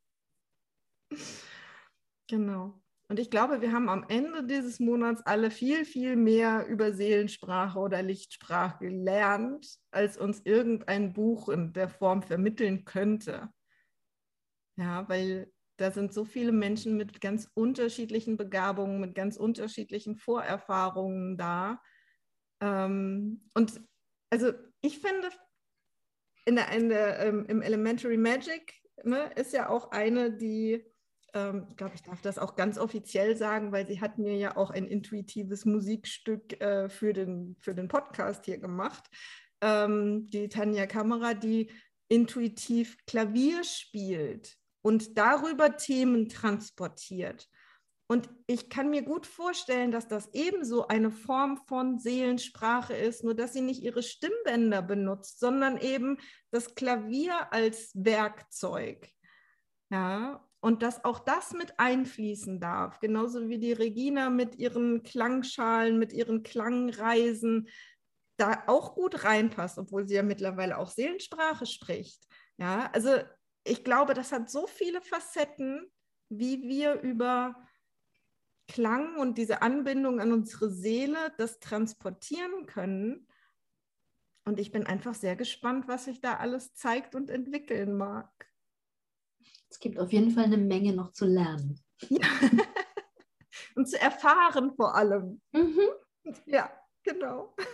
A: Genau. Und ich glaube, wir haben am Ende dieses Monats alle viel, viel mehr über Seelensprache oder Lichtsprache gelernt, als uns irgendein Buch in der Form vermitteln könnte. Ja, weil da sind so viele Menschen mit ganz unterschiedlichen Begabungen, mit ganz unterschiedlichen Vorerfahrungen da. Ähm, und also ich finde, in der, in der, ähm, im Elementary Magic ne, ist ja auch eine, die ähm, ich glaube, ich darf das auch ganz offiziell sagen, weil sie hat mir ja auch ein intuitives Musikstück äh, für, den, für den Podcast hier gemacht. Ähm, die Tanja Kamera, die intuitiv Klavier spielt und darüber Themen transportiert. Und ich kann mir gut vorstellen, dass das ebenso eine Form von Seelensprache ist, nur dass sie nicht ihre Stimmbänder benutzt, sondern eben das Klavier als Werkzeug. Ja, und dass auch das mit einfließen darf, genauso wie die Regina mit ihren Klangschalen, mit ihren Klangreisen da auch gut reinpasst, obwohl sie ja mittlerweile auch Seelensprache spricht. Ja, also ich glaube, das hat so viele Facetten, wie wir über Klang und diese Anbindung an unsere Seele das transportieren können. Und ich bin einfach sehr gespannt, was sich da alles zeigt und entwickeln mag.
B: Es gibt auf jeden Fall eine Menge noch zu lernen.
A: Und zu erfahren vor allem. Mhm. Ja, genau.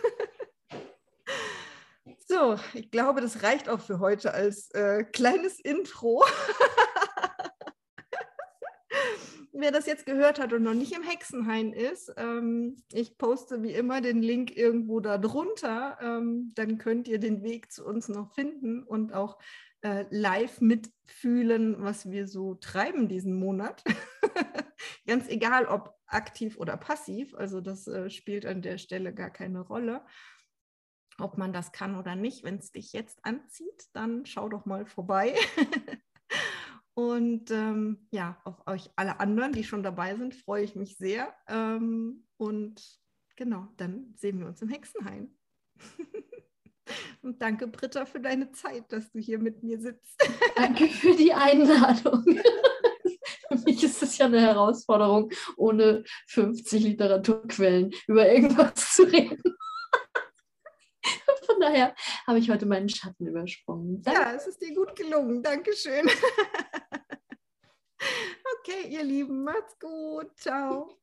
A: So, ich glaube, das reicht auch für heute als äh, kleines Intro. Wer das jetzt gehört hat und noch nicht im Hexenhain ist, ähm, ich poste wie immer den Link irgendwo da drunter. Ähm, dann könnt ihr den Weg zu uns noch finden und auch äh, live mitfühlen, was wir so treiben diesen Monat. Ganz egal, ob aktiv oder passiv. Also das äh, spielt an der Stelle gar keine Rolle. Ob man das kann oder nicht, wenn es dich jetzt anzieht, dann schau doch mal vorbei. und ähm, ja, auf euch alle anderen, die schon dabei sind, freue ich mich sehr. Ähm, und genau, dann sehen wir uns im Hexenhain. Und danke, Britta, für deine Zeit, dass du hier mit mir sitzt.
B: Danke für die Einladung. für mich ist es ja eine Herausforderung, ohne 50 Literaturquellen über irgendwas zu reden. Von daher habe ich heute meinen Schatten übersprungen.
A: Danke. Ja, es ist dir gut gelungen. Dankeschön. okay, ihr Lieben, macht's gut. Ciao.